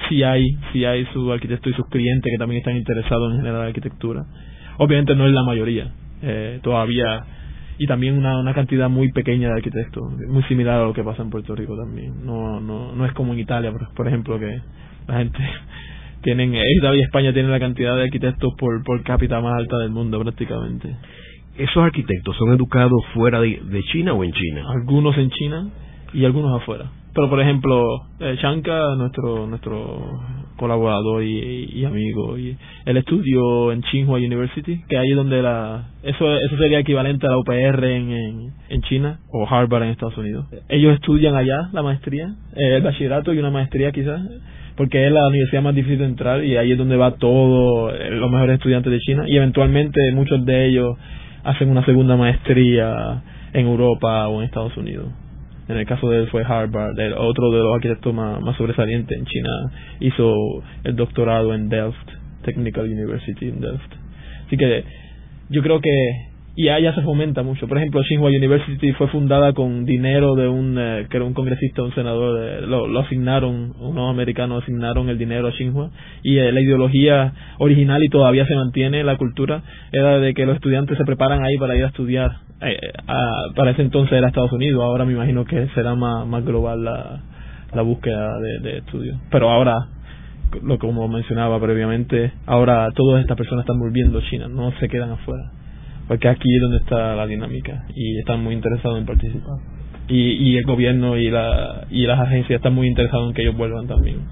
Sí hay, sí hay su arquitecto y sus clientes que también están interesados en generar arquitectura. Obviamente no es la mayoría, eh, todavía y también una, una cantidad muy pequeña de arquitectos, muy similar a lo que pasa en Puerto Rico también. No, no, no es como en Italia, por, por ejemplo, que la gente tienen, Italia y España tienen la cantidad de arquitectos por, por cápita más alta del mundo prácticamente. ¿Esos arquitectos son educados fuera de, de China o en China? Algunos en China y algunos afuera. Pero por ejemplo, eh, nuestro nuestro colaborador y, amigo, y él estudió en Tsinghua University, que ahí donde la eso eso sería equivalente a la UPR en, en, China o Harvard en Estados Unidos. Ellos estudian allá la maestría, eh, el bachillerato y una maestría quizás, porque es la universidad más difícil de entrar y ahí es donde va todo eh, los mejores estudiantes de China y eventualmente muchos de ellos hacen una segunda maestría en Europa o en Estados Unidos. En el caso de él fue Harvard, el otro de los arquitectos más, más sobresalientes en China hizo el doctorado en Delft, Technical University in Delft. Así que yo creo que y allá se fomenta mucho. Por ejemplo, Tsinghua University fue fundada con dinero de un eh, que era un congresista, un senador, lo, asignaron, unos americanos asignaron el dinero a Tsinghua y eh, la ideología original y todavía se mantiene la cultura era de que los estudiantes se preparan ahí para ir a estudiar. Eh, para ese entonces era Estados Unidos, ahora me imagino que será más, más global la, la búsqueda de, de estudios. Pero ahora lo como mencionaba previamente, ahora todas estas personas están volviendo a China, no se quedan afuera porque aquí es donde está la dinámica y están muy interesados en participar. Y, y el gobierno y, la, y las agencias están muy interesados en que ellos vuelvan también,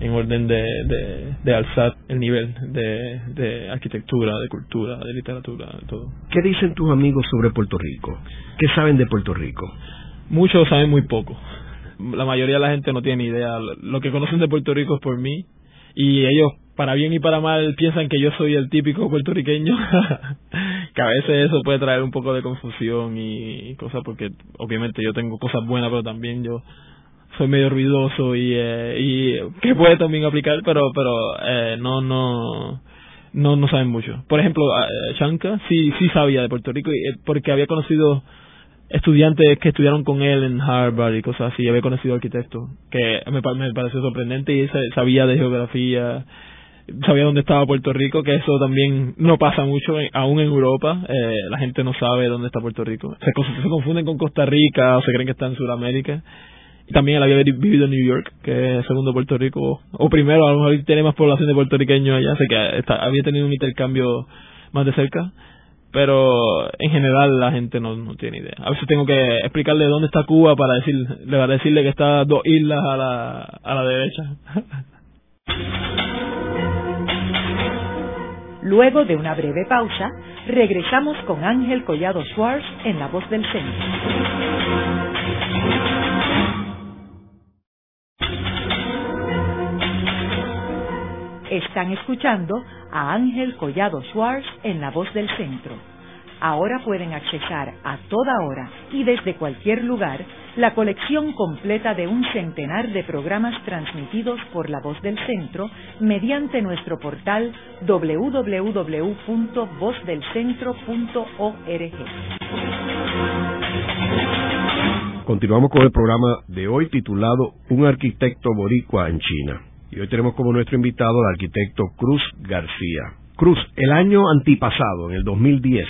en orden de, de, de alzar el nivel de, de arquitectura, de cultura, de literatura, de todo. ¿Qué dicen tus amigos sobre Puerto Rico? ¿Qué saben de Puerto Rico? Muchos saben muy poco. La mayoría de la gente no tiene idea. Lo que conocen de Puerto Rico es por mí y ellos para bien y para mal piensan que yo soy el típico puertorriqueño que a veces eso puede traer un poco de confusión y, cosas porque obviamente yo tengo cosas buenas pero también yo soy medio ruidoso y eh, y que puede también aplicar pero pero eh, no no no no saben mucho. Por ejemplo eh, Chanka sí sí sabía de Puerto Rico y, porque había conocido estudiantes que estudiaron con él en Harvard y cosas así había conocido arquitectos que me, me pareció sorprendente y sabía de geografía sabía dónde estaba Puerto Rico, que eso también no pasa mucho, aún en Europa, eh, la gente no sabe dónde está Puerto Rico. Se, confunden con Costa Rica o se creen que está en Sudamérica. Y también él había vivido en New York, que es segundo Puerto Rico, o primero, a lo mejor tiene más población de puertorriqueños allá, sé que había tenido un intercambio más de cerca, pero en general la gente no, no tiene idea. A veces tengo que explicarle dónde está Cuba para decir, le decirle que está dos islas a la, a la derecha. Luego de una breve pausa, regresamos con Ángel Collado Schwartz en La Voz del Centro. Están escuchando a Ángel Collado Schwartz en La Voz del Centro. Ahora pueden accesar a toda hora y desde cualquier lugar la colección completa de un centenar de programas transmitidos por La Voz del Centro mediante nuestro portal www.vozdelcentro.org. Continuamos con el programa de hoy titulado Un arquitecto boricua en China. Y hoy tenemos como nuestro invitado al arquitecto Cruz García. Cruz, el año antipasado, en el 2010,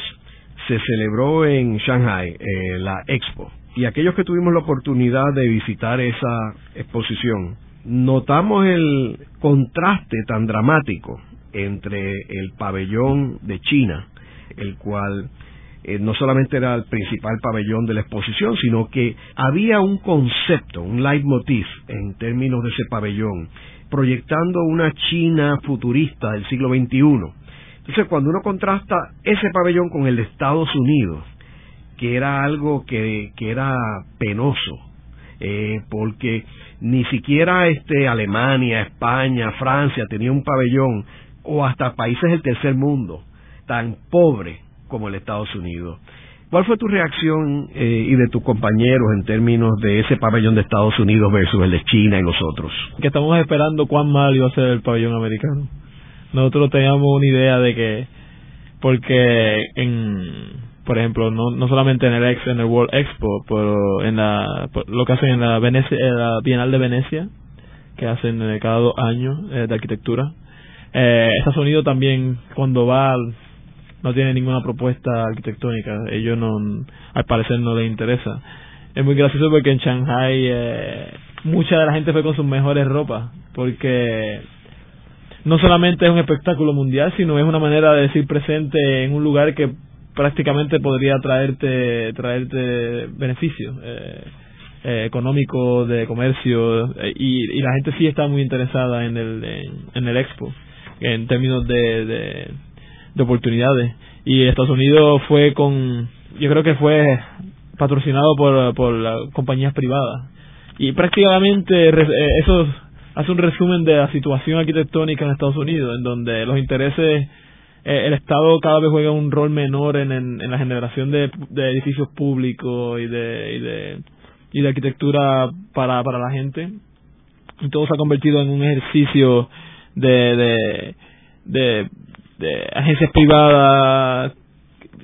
se celebró en Shanghai eh, la Expo y aquellos que tuvimos la oportunidad de visitar esa exposición, notamos el contraste tan dramático entre el pabellón de China, el cual eh, no solamente era el principal pabellón de la exposición, sino que había un concepto, un leitmotiv en términos de ese pabellón, proyectando una China futurista del siglo XXI. Entonces, cuando uno contrasta ese pabellón con el de Estados Unidos, que era algo que, que era penoso, eh, porque ni siquiera este Alemania, España, Francia tenía un pabellón, o hasta países del tercer mundo, tan pobre como el Estados Unidos. ¿Cuál fue tu reacción eh, y de tus compañeros en términos de ese pabellón de Estados Unidos versus el de China y los otros? Que estamos esperando cuán mal iba a ser el pabellón americano. Nosotros teníamos una idea de que, porque en por ejemplo, no, no solamente en el ex, en el World Expo, pero en la, lo que hacen en la, Venecia, la Bienal de Venecia, que hacen eh, cada dos años eh, de arquitectura. Eh, Estados Unidos también, cuando va, no tiene ninguna propuesta arquitectónica. Ellos no, al parecer no les interesa. Es muy gracioso porque en Shanghai eh, mucha de la gente fue con sus mejores ropas, porque no solamente es un espectáculo mundial, sino es una manera de decir presente en un lugar que prácticamente podría traerte traerte beneficios eh, eh, económicos de comercio eh, y, la gente sí está muy interesada en el en, el expo en términos de, de, de oportunidades. Y Estados Unidos fue con yo creo que fue patrocinado por por compañías privadas. Y prácticamente eso hace un resumen de la situación arquitectónica en Estados Unidos en donde los intereses eh, el Estado cada vez juega un rol menor en, en, la generación de, de, edificios públicos y de, y de, y de arquitectura para, para la gente. Y todo se ha convertido en un ejercicio de, de, de, de agencias privadas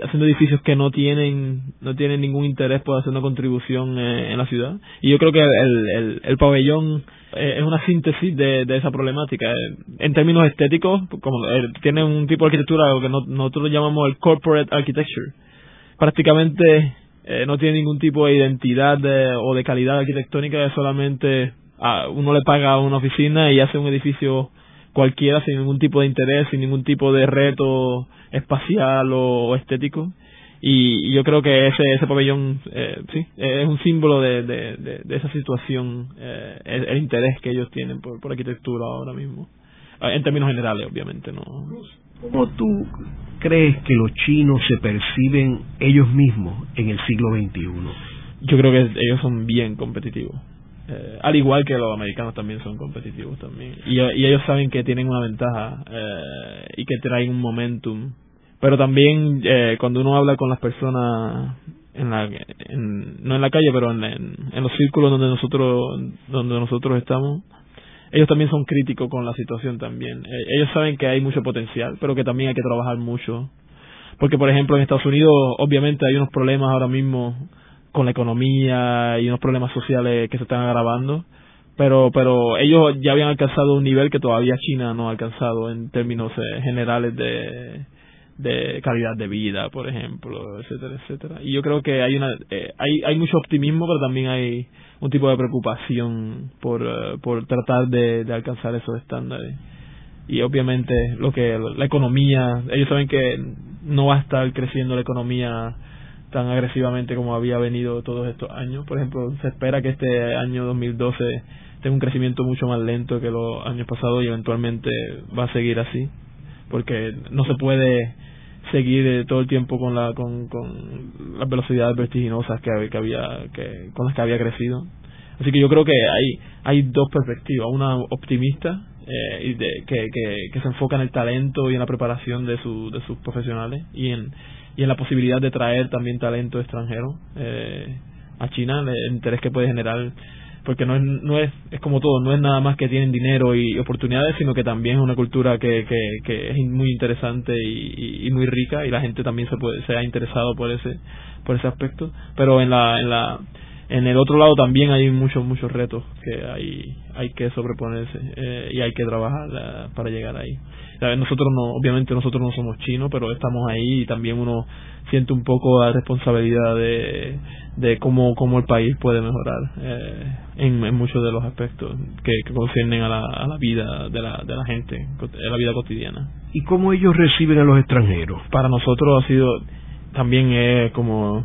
haciendo edificios que no tienen no tienen ningún interés por hacer una contribución eh, en la ciudad. Y yo creo que el, el, el pabellón eh, es una síntesis de, de esa problemática. En términos estéticos como eh, tiene un tipo de arquitectura que nosotros llamamos el corporate architecture. Prácticamente no tiene ningún tipo de identidad o de calidad arquitectónica es solamente a, uno le paga a una oficina y hace un edificio cualquiera sin ningún tipo de interés, sin ningún tipo de reto espacial o, estético. Y, yo creo que ese ese pabellón eh, sí es un símbolo de, de, de, esa situación eh, el, interés que ellos tienen por, por arquitectura ahora mismo eh, en términos generales obviamente no ¿Cómo tú crees que los chinos se perciben ellos mismos en el siglo XXI? Yo creo que ellos son bien competitivos eh, al igual que los americanos también son competitivos también. Y, ellos saben que tienen una ventaja eh, y que traen un momentum. Pero también eh, cuando uno habla con las personas en la no en la calle pero en, en, los círculos donde nosotros donde nosotros estamos ellos también son críticos con la situación también. Ellos saben que hay mucho potencial pero que también hay que trabajar mucho. Porque por ejemplo en Estados Unidos obviamente hay unos problemas ahora mismo con la economía y unos problemas sociales que se están agravando. Pero pero ellos ya habían alcanzado un nivel que todavía China no ha alcanzado en términos eh, generales de de calidad de vida por ejemplo etcétera etcétera. Y yo creo que hay una eh, hay hay mucho optimismo pero también hay un tipo de preocupación por eh, por tratar de, de alcanzar esos estándares. Y obviamente lo que la economía ellos saben que no va a estar creciendo la economía tan agresivamente como había venido todos estos años. Por ejemplo, se espera que este año 2012 tenga un crecimiento mucho más lento que los años pasados y eventualmente va a seguir así, porque no se puede seguir eh, todo el tiempo con la con, con las velocidades vertiginosas que, que había que con las que había crecido. Así que yo creo que hay hay dos perspectivas, una optimista eh, de, que, que, que se enfoca en el talento y en la preparación de sus profesionales y en y en la posibilidad de traer también talento extranjero eh, a China, el interés que puede generar, porque no es, no es, es como todo, no es nada más que tienen dinero y oportunidades, sino que también es una cultura que, que, que es muy interesante y, muy rica y la gente también se puede, se ha interesado por ese, por ese aspecto, pero en la, en la, en el otro lado también hay muchos muchos retos que hay hay que sobreponerse eh, y hay que trabajar eh, para llegar ahí nosotros no obviamente nosotros no somos chinos pero estamos ahí y también uno siente un poco la responsabilidad de, de cómo cómo el país puede mejorar eh, en, en, muchos de los aspectos que, que conciernen a la, a la vida de la, de la gente a la vida cotidiana y cómo ellos reciben a los extranjeros para nosotros ha sido también es como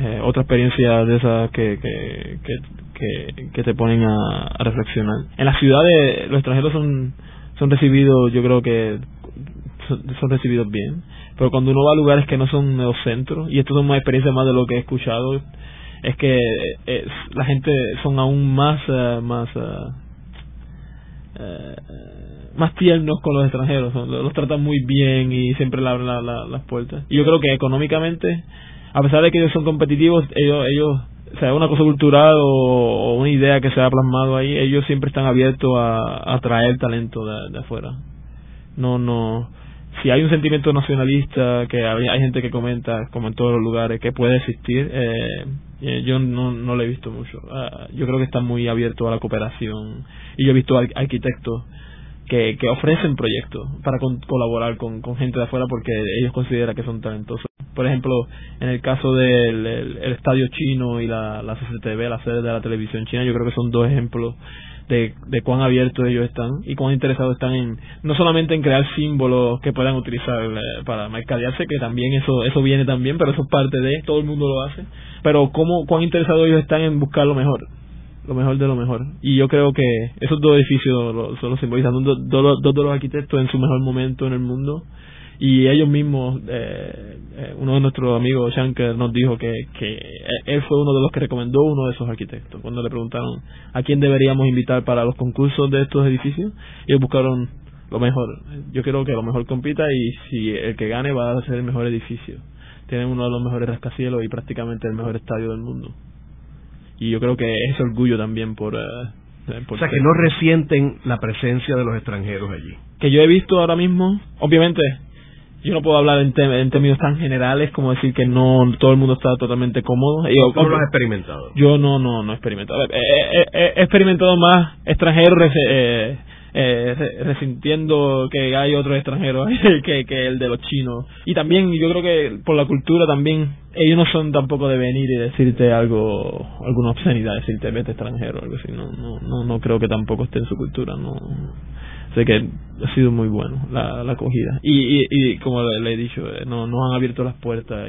eh, otra experiencia de esas que, que, que, que, te ponen a, reflexionar. En las ciudades los extranjeros son, son recibidos, yo creo que son, recibidos bien, pero cuando uno va a lugares que no son los centros, y esto es una experiencia más de lo que he escuchado, es que eh, la gente son aún más, uh, más, más tiernos con los extranjeros, los, tratan muy bien y siempre le abren las puertas. Y yo creo que económicamente a pesar de que ellos son competitivos, ellos, ellos sea una cosa cultural o, una idea que se ha plasmado ahí, ellos siempre están abiertos a, a traer talento de, afuera. No, no, si hay un sentimiento nacionalista que hay, hay, gente que comenta como en todos los lugares que puede existir eh, eh yo no, no lo he visto mucho uh, yo creo que está muy abierto a la cooperación y yo he visto arquitectos que, ofrecen proyectos para colaborar con, con gente de afuera porque ellos consideran que son talentosos. Por ejemplo en el caso del el, el estadio chino y la, CCTV la sede de la televisión china yo creo que son dos ejemplos de, de cuán abiertos ellos están y cuán interesados están en no solamente en crear símbolos que puedan utilizar eh, para mercadearse que también eso eso viene también pero eso es parte de todo el mundo lo hace pero cómo cuán interesados ellos están en buscar lo mejor lo mejor de lo mejor y yo creo que esos dos edificios son los simbolizan dos, dos, de los arquitectos en su mejor momento en el mundo y ellos mismos, eh, eh, uno de nuestros amigos, Shankar, nos dijo que, que él fue uno de los que recomendó uno de esos arquitectos. Cuando le preguntaron a quién deberíamos invitar para los concursos de estos edificios, ellos buscaron lo mejor. Yo creo que lo mejor compita y si el que gane va a ser el mejor edificio. Tienen uno de los mejores rascacielos y prácticamente el mejor estadio del mundo. Y yo creo que es orgullo también por... Eh, o sea, que no resienten la presencia de los extranjeros allí. Que yo he visto ahora mismo, obviamente, yo no puedo hablar en, en, términos tan generales como decir que no todo el mundo está totalmente cómodo. Yo, ¿Cómo lo has experimentado? Yo no, no, no he experimentado. He, experimentado más extranjeros eh, eh, resintiendo que hay otros extranjeros que, el de los chinos. Y también yo creo que por la cultura también ellos no son tampoco de venir y decirte algo, alguna obscenidad, decirte vete extranjero, algo así. No, no, no, no creo que tampoco esté en su cultura. no sé que ha sido muy bueno la, la acogida y, y, y como le, he dicho eh, no nos han abierto las puertas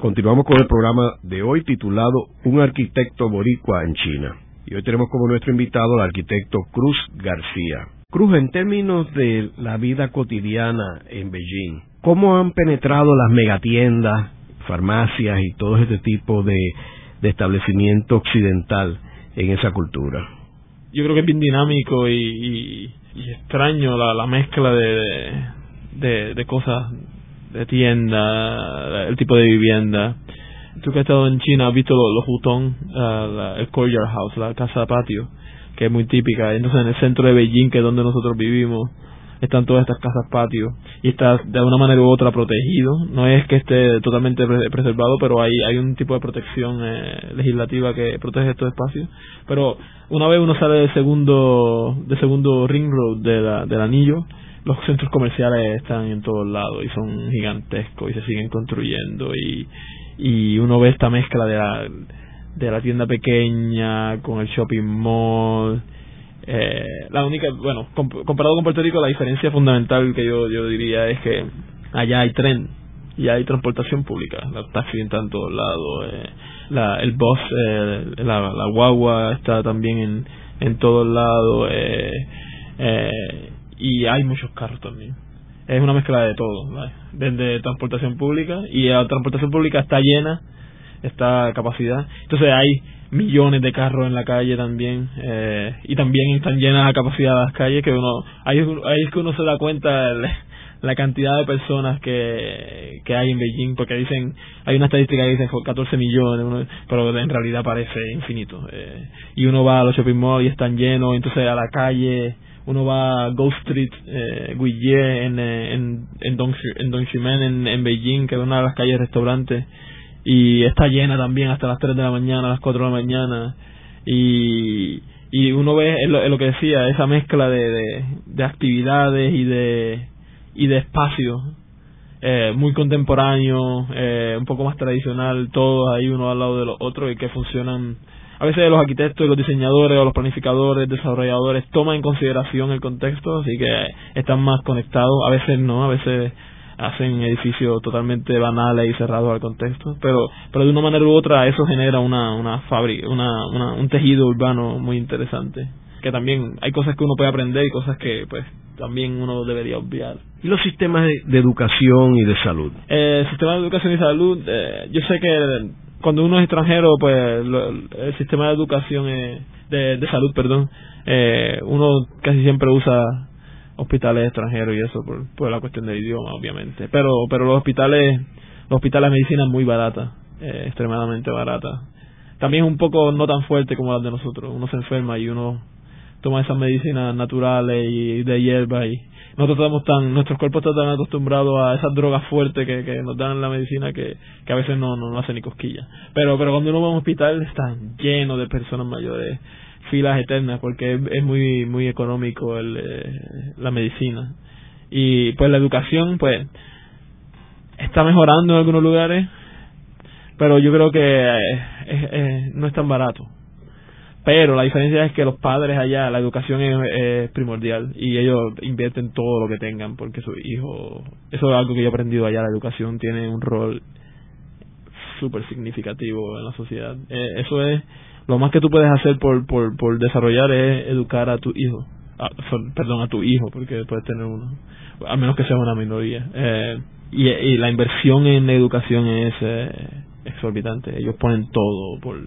Continuamos con el programa de hoy titulado Un arquitecto boricua en China. Y hoy tenemos como nuestro invitado al arquitecto Cruz García. Cruz, en términos de la vida cotidiana en Beijing, ¿cómo han penetrado las megatiendas, farmacias y todo este tipo de de establecimiento occidental en esa cultura. Yo creo que es bien dinámico y, extraño la, la mezcla de, de, de, cosas, de tienda, el tipo de vivienda. Tú que has estado en China has visto los, hutong, uh, el courtyard house, la casa patio, que es muy típica. Entonces en el centro de Beijing, que es donde nosotros vivimos, están todas estas casas patio y está de alguna manera u otra protegido. No es que esté totalmente preservado, pero hay, hay un tipo de protección eh, legislativa que protege estos espacios. Pero una vez uno sale del segundo, del segundo ring road de la, del anillo, los centros comerciales están en todos lados y son gigantescos y se siguen construyendo y, y uno ve esta mezcla de la, de la tienda pequeña con el shopping mall eh, la única, bueno, comparado con Puerto Rico, la diferencia fundamental que yo, yo diría es que allá hay tren y hay transportación pública. Los taxis están en todos lados. Eh, la, el bus, eh, la, la guagua está también en, en todos lados. Eh, eh, y hay muchos carros también. Es una mezcla de todo, desde transportación pública y la transportación pública está llena, está capacidad. Entonces hay millones de carros en la calle también eh, y también están llenas a capacidad las calles que uno ahí, ahí es que uno se da cuenta la cantidad de personas que, que hay en Beijing porque dicen hay una estadística que dice 14 millones pero en realidad parece infinito eh, y uno va a los shopping malls y están llenos entonces a la calle uno va a Ghost Street eh, Guillet en en en, Dong, en, en, en Beijing que es una de las calles restaurantes y está llena también hasta las 3 de la mañana, las 4 de la mañana y, y uno ve lo, que decía, esa mezcla de, de, de actividades y de, y de espacios eh, muy contemporáneo, eh, un poco más tradicional, todos ahí uno al lado de los otros y que funcionan. A veces los arquitectos, los diseñadores o los planificadores, desarrolladores toman en consideración el contexto, así que están más conectados. A veces no, a veces hacen edificios totalmente banales y cerrados al contexto, pero pero de una manera u otra eso genera una una fábrica, una, una, un tejido urbano muy interesante. que también hay cosas que uno puede aprender y cosas que pues también uno debería obviar. ¿Y los sistemas de, educación y de salud? Eh, el sistema de educación y salud, eh, yo sé que cuando uno es extranjero, pues el sistema de educación, de, de, salud, perdón, eh, uno casi siempre usa hospitales extranjeros y eso por, la cuestión del idioma, obviamente. Pero pero los hospitales, los hospitales de medicina muy barata, eh, extremadamente barata. También es un poco no tan fuerte como las de nosotros. Uno se enferma y uno toma esas medicinas naturales y de hierba y nosotros estamos tan, nuestros cuerpos están tan acostumbrados a esas drogas fuertes que, nos dan la medicina que, a veces no, no, no hace ni cosquillas. Pero, pero cuando uno va a un hospital está lleno de personas mayores, filas eternas, porque es, muy, muy económico el, eh, la medicina. Y pues la educación, pues, está mejorando en algunos lugares, pero yo creo que eh, no es tan barato pero la diferencia es que los padres allá, la educación es, primordial y ellos invierten todo lo que tengan porque su hijo, eso es algo que yo he aprendido allá, la educación tiene un rol súper significativo en la sociedad. Eh, eso es lo más que tú puedes hacer por, por, por desarrollar es educar a tu hijo, perdón, a tu hijo, porque puedes tener uno, a menos que sea una minoría. Eh, y, y, la inversión en la educación es eh, exorbitante. Ellos ponen todo por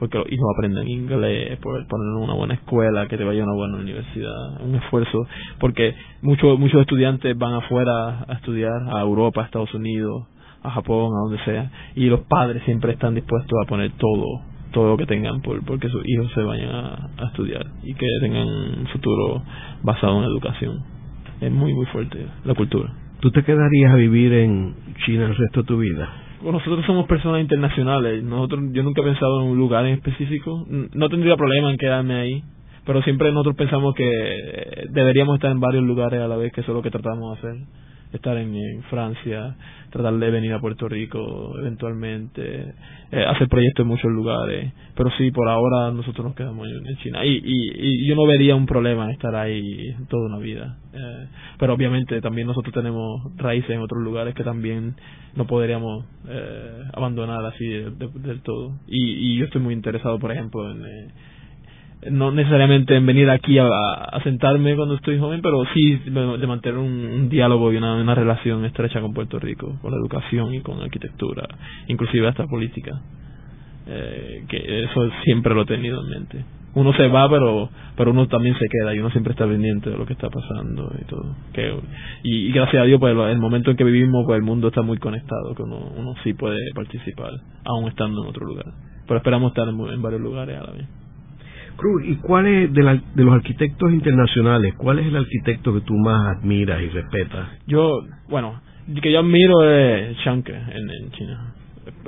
porque los hijos aprendan inglés, por poner una buena escuela, que te vaya a una buena universidad, un esfuerzo, porque muchos muchos estudiantes van afuera a estudiar, a Europa, a Estados Unidos, a Japón, a donde sea, y los padres siempre están dispuestos a poner todo, todo lo que tengan por porque sus hijos se vayan a, a estudiar y que tengan un futuro basado en educación. Es muy, muy fuerte la cultura. ¿Tú te quedarías a vivir en China el resto de tu vida? Nosotros somos personas internacionales. Nosotros, yo nunca he pensado en un lugar en específico. No tendría problema en quedarme ahí, pero siempre nosotros pensamos que deberíamos estar en varios lugares a la vez, que eso es lo que tratamos de hacer estar en, Francia, tratar de venir a Puerto Rico eventualmente, eh, hacer proyectos en muchos lugares, pero sí, por ahora nosotros nos quedamos en, China. Y, y, yo no vería un problema en estar ahí toda una vida, eh, pero obviamente también nosotros tenemos raíces en otros lugares que también no podríamos eh, abandonar así del todo. Y, y yo estoy muy interesado, por ejemplo, en no necesariamente en venir aquí a, sentarme cuando estoy joven, pero sí de, mantener un, diálogo y una, una, relación estrecha con Puerto Rico, con la educación y con la arquitectura, inclusive hasta política. Eh, que eso siempre lo he tenido en mente. Uno se va, pero pero uno también se queda y uno siempre está pendiente de lo que está pasando y todo. Que, y, gracias a Dios, pues el momento en que vivimos, pues el mundo está muy conectado, que uno, uno sí puede participar, aún estando en otro lugar. Pero esperamos estar en, en varios lugares a la vez. ¿Y cuál es de, de los arquitectos internacionales, cuál es el arquitecto que tú más admiras y respetas? Yo, bueno, que yo admiro es Shanke en, en China.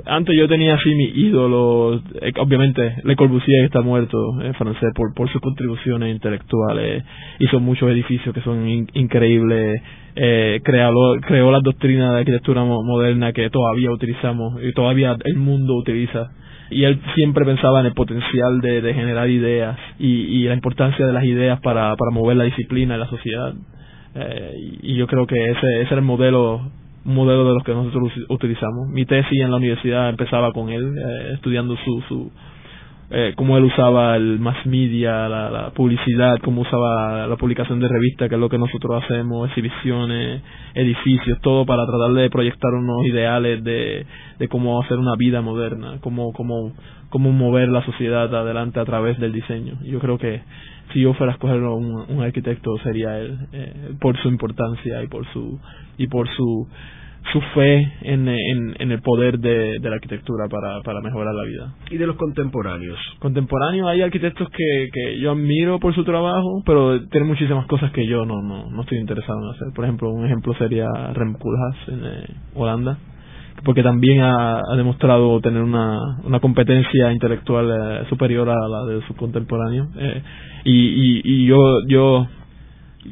Antes yo tenía así mi ídolo, eh, obviamente Le Corbusier está muerto en francés por, por sus contribuciones intelectuales, hizo muchos edificios que son increíbles, eh, creó, creó la doctrina de arquitectura moderna que todavía utilizamos y todavía el mundo utiliza y él siempre pensaba en el potencial de, generar ideas y, y, la importancia de las ideas para, mover la disciplina en la sociedad. Eh, y, yo creo que ese, ese era el modelo modelo de los que nosotros utilizamos. Mi tesis en la universidad empezaba con él, eh, estudiando su, su, eh, cómo él usaba el mass media, la, publicidad, cómo usaba la publicación de revistas, que es lo que nosotros hacemos, exhibiciones, edificios, todo para tratar de proyectar unos ideales de, de cómo hacer una vida moderna, cómo, cómo, cómo mover la sociedad adelante a través del diseño. Yo creo que si yo fuera a escoger un, un arquitecto sería él, eh, por su importancia y por su, y por su su fe en, en, el poder de, de, la arquitectura para, para mejorar la vida. ¿Y de los contemporáneos? Contemporáneos, hay arquitectos que, que yo admiro por su trabajo, pero tienen muchísimas cosas que yo no, no, no estoy interesado en hacer. Por ejemplo, un ejemplo sería Rem Koolhaas en eh, Holanda, porque también ha, ha, demostrado tener una, una competencia intelectual eh, superior a la de sus contemporáneos. Eh, y, y, y yo, yo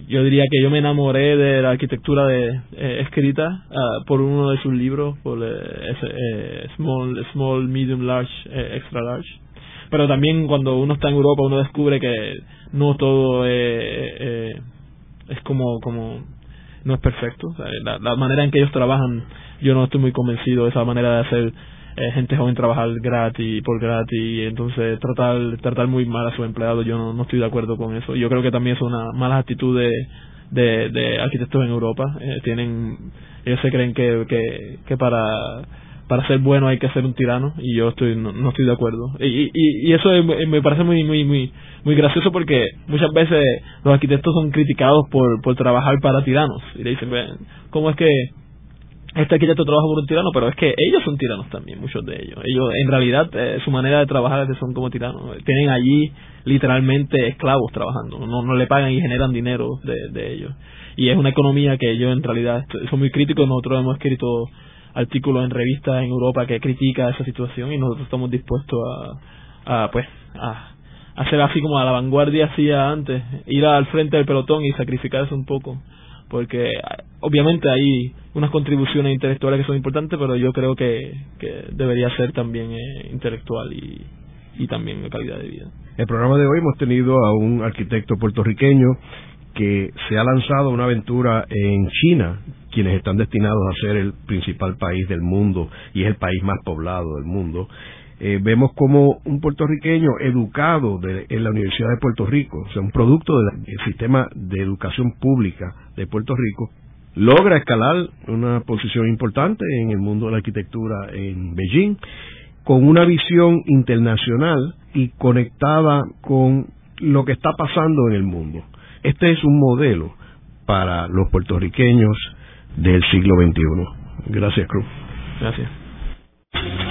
yo diría que yo me enamoré de la arquitectura de, eh, escrita uh, por uno de sus libros, por eh, ese, Small, Small, Medium, Large, Extra Large. Pero también cuando uno está en Europa uno descubre que no todo es como, como no es perfecto. la, manera en que ellos trabajan, yo no estoy muy convencido de esa manera de hacer eh, gente joven trabajar gratis, por gratis, entonces tratar, tratar muy mal a sus empleados, yo no, no estoy de acuerdo con eso. Yo creo que también es una mala actitud de, de, arquitectos en Europa. Eh, tienen, ellos se creen que, que, que para para ser bueno hay que ser un tirano y yo estoy no, estoy de acuerdo y, y, y eso me parece muy muy muy muy gracioso porque muchas veces los arquitectos son criticados por por trabajar para tiranos y le dicen cómo es que este arquitecto trabaja por un tirano, pero es que ellos son tiranos también, muchos de ellos. Ellos, en realidad, eh, su manera de trabajar es son como tiranos. Tienen allí literalmente esclavos trabajando, no, no le pagan y generan dinero de, de ellos. Y es una economía que ellos en realidad son muy críticos. Nosotros hemos escrito artículos en revistas en Europa que critica esa situación y nosotros estamos dispuestos a, a pues, a hacer así como a la vanguardia hacía antes, ir al frente del pelotón y sacrificarse un poco porque obviamente hay unas contribuciones intelectuales que son importantes, pero yo creo que, que debería ser también eh, intelectual y, y también de calidad de vida. El programa de hoy hemos tenido a un arquitecto puertorriqueño que se ha lanzado una aventura en China, quienes están destinados a ser el principal país del mundo y es el país más poblado del mundo. Eh, vemos como un puertorriqueño educado en la Universidad de Puerto Rico, o sea, un producto del sistema de educación pública de Puerto Rico, logra escalar una posición importante en el mundo de la arquitectura en Beijing, con una visión internacional y conectada con lo que está pasando en el mundo. Este es un modelo para los puertorriqueños del siglo XXI. Gracias, Cruz. Gracias.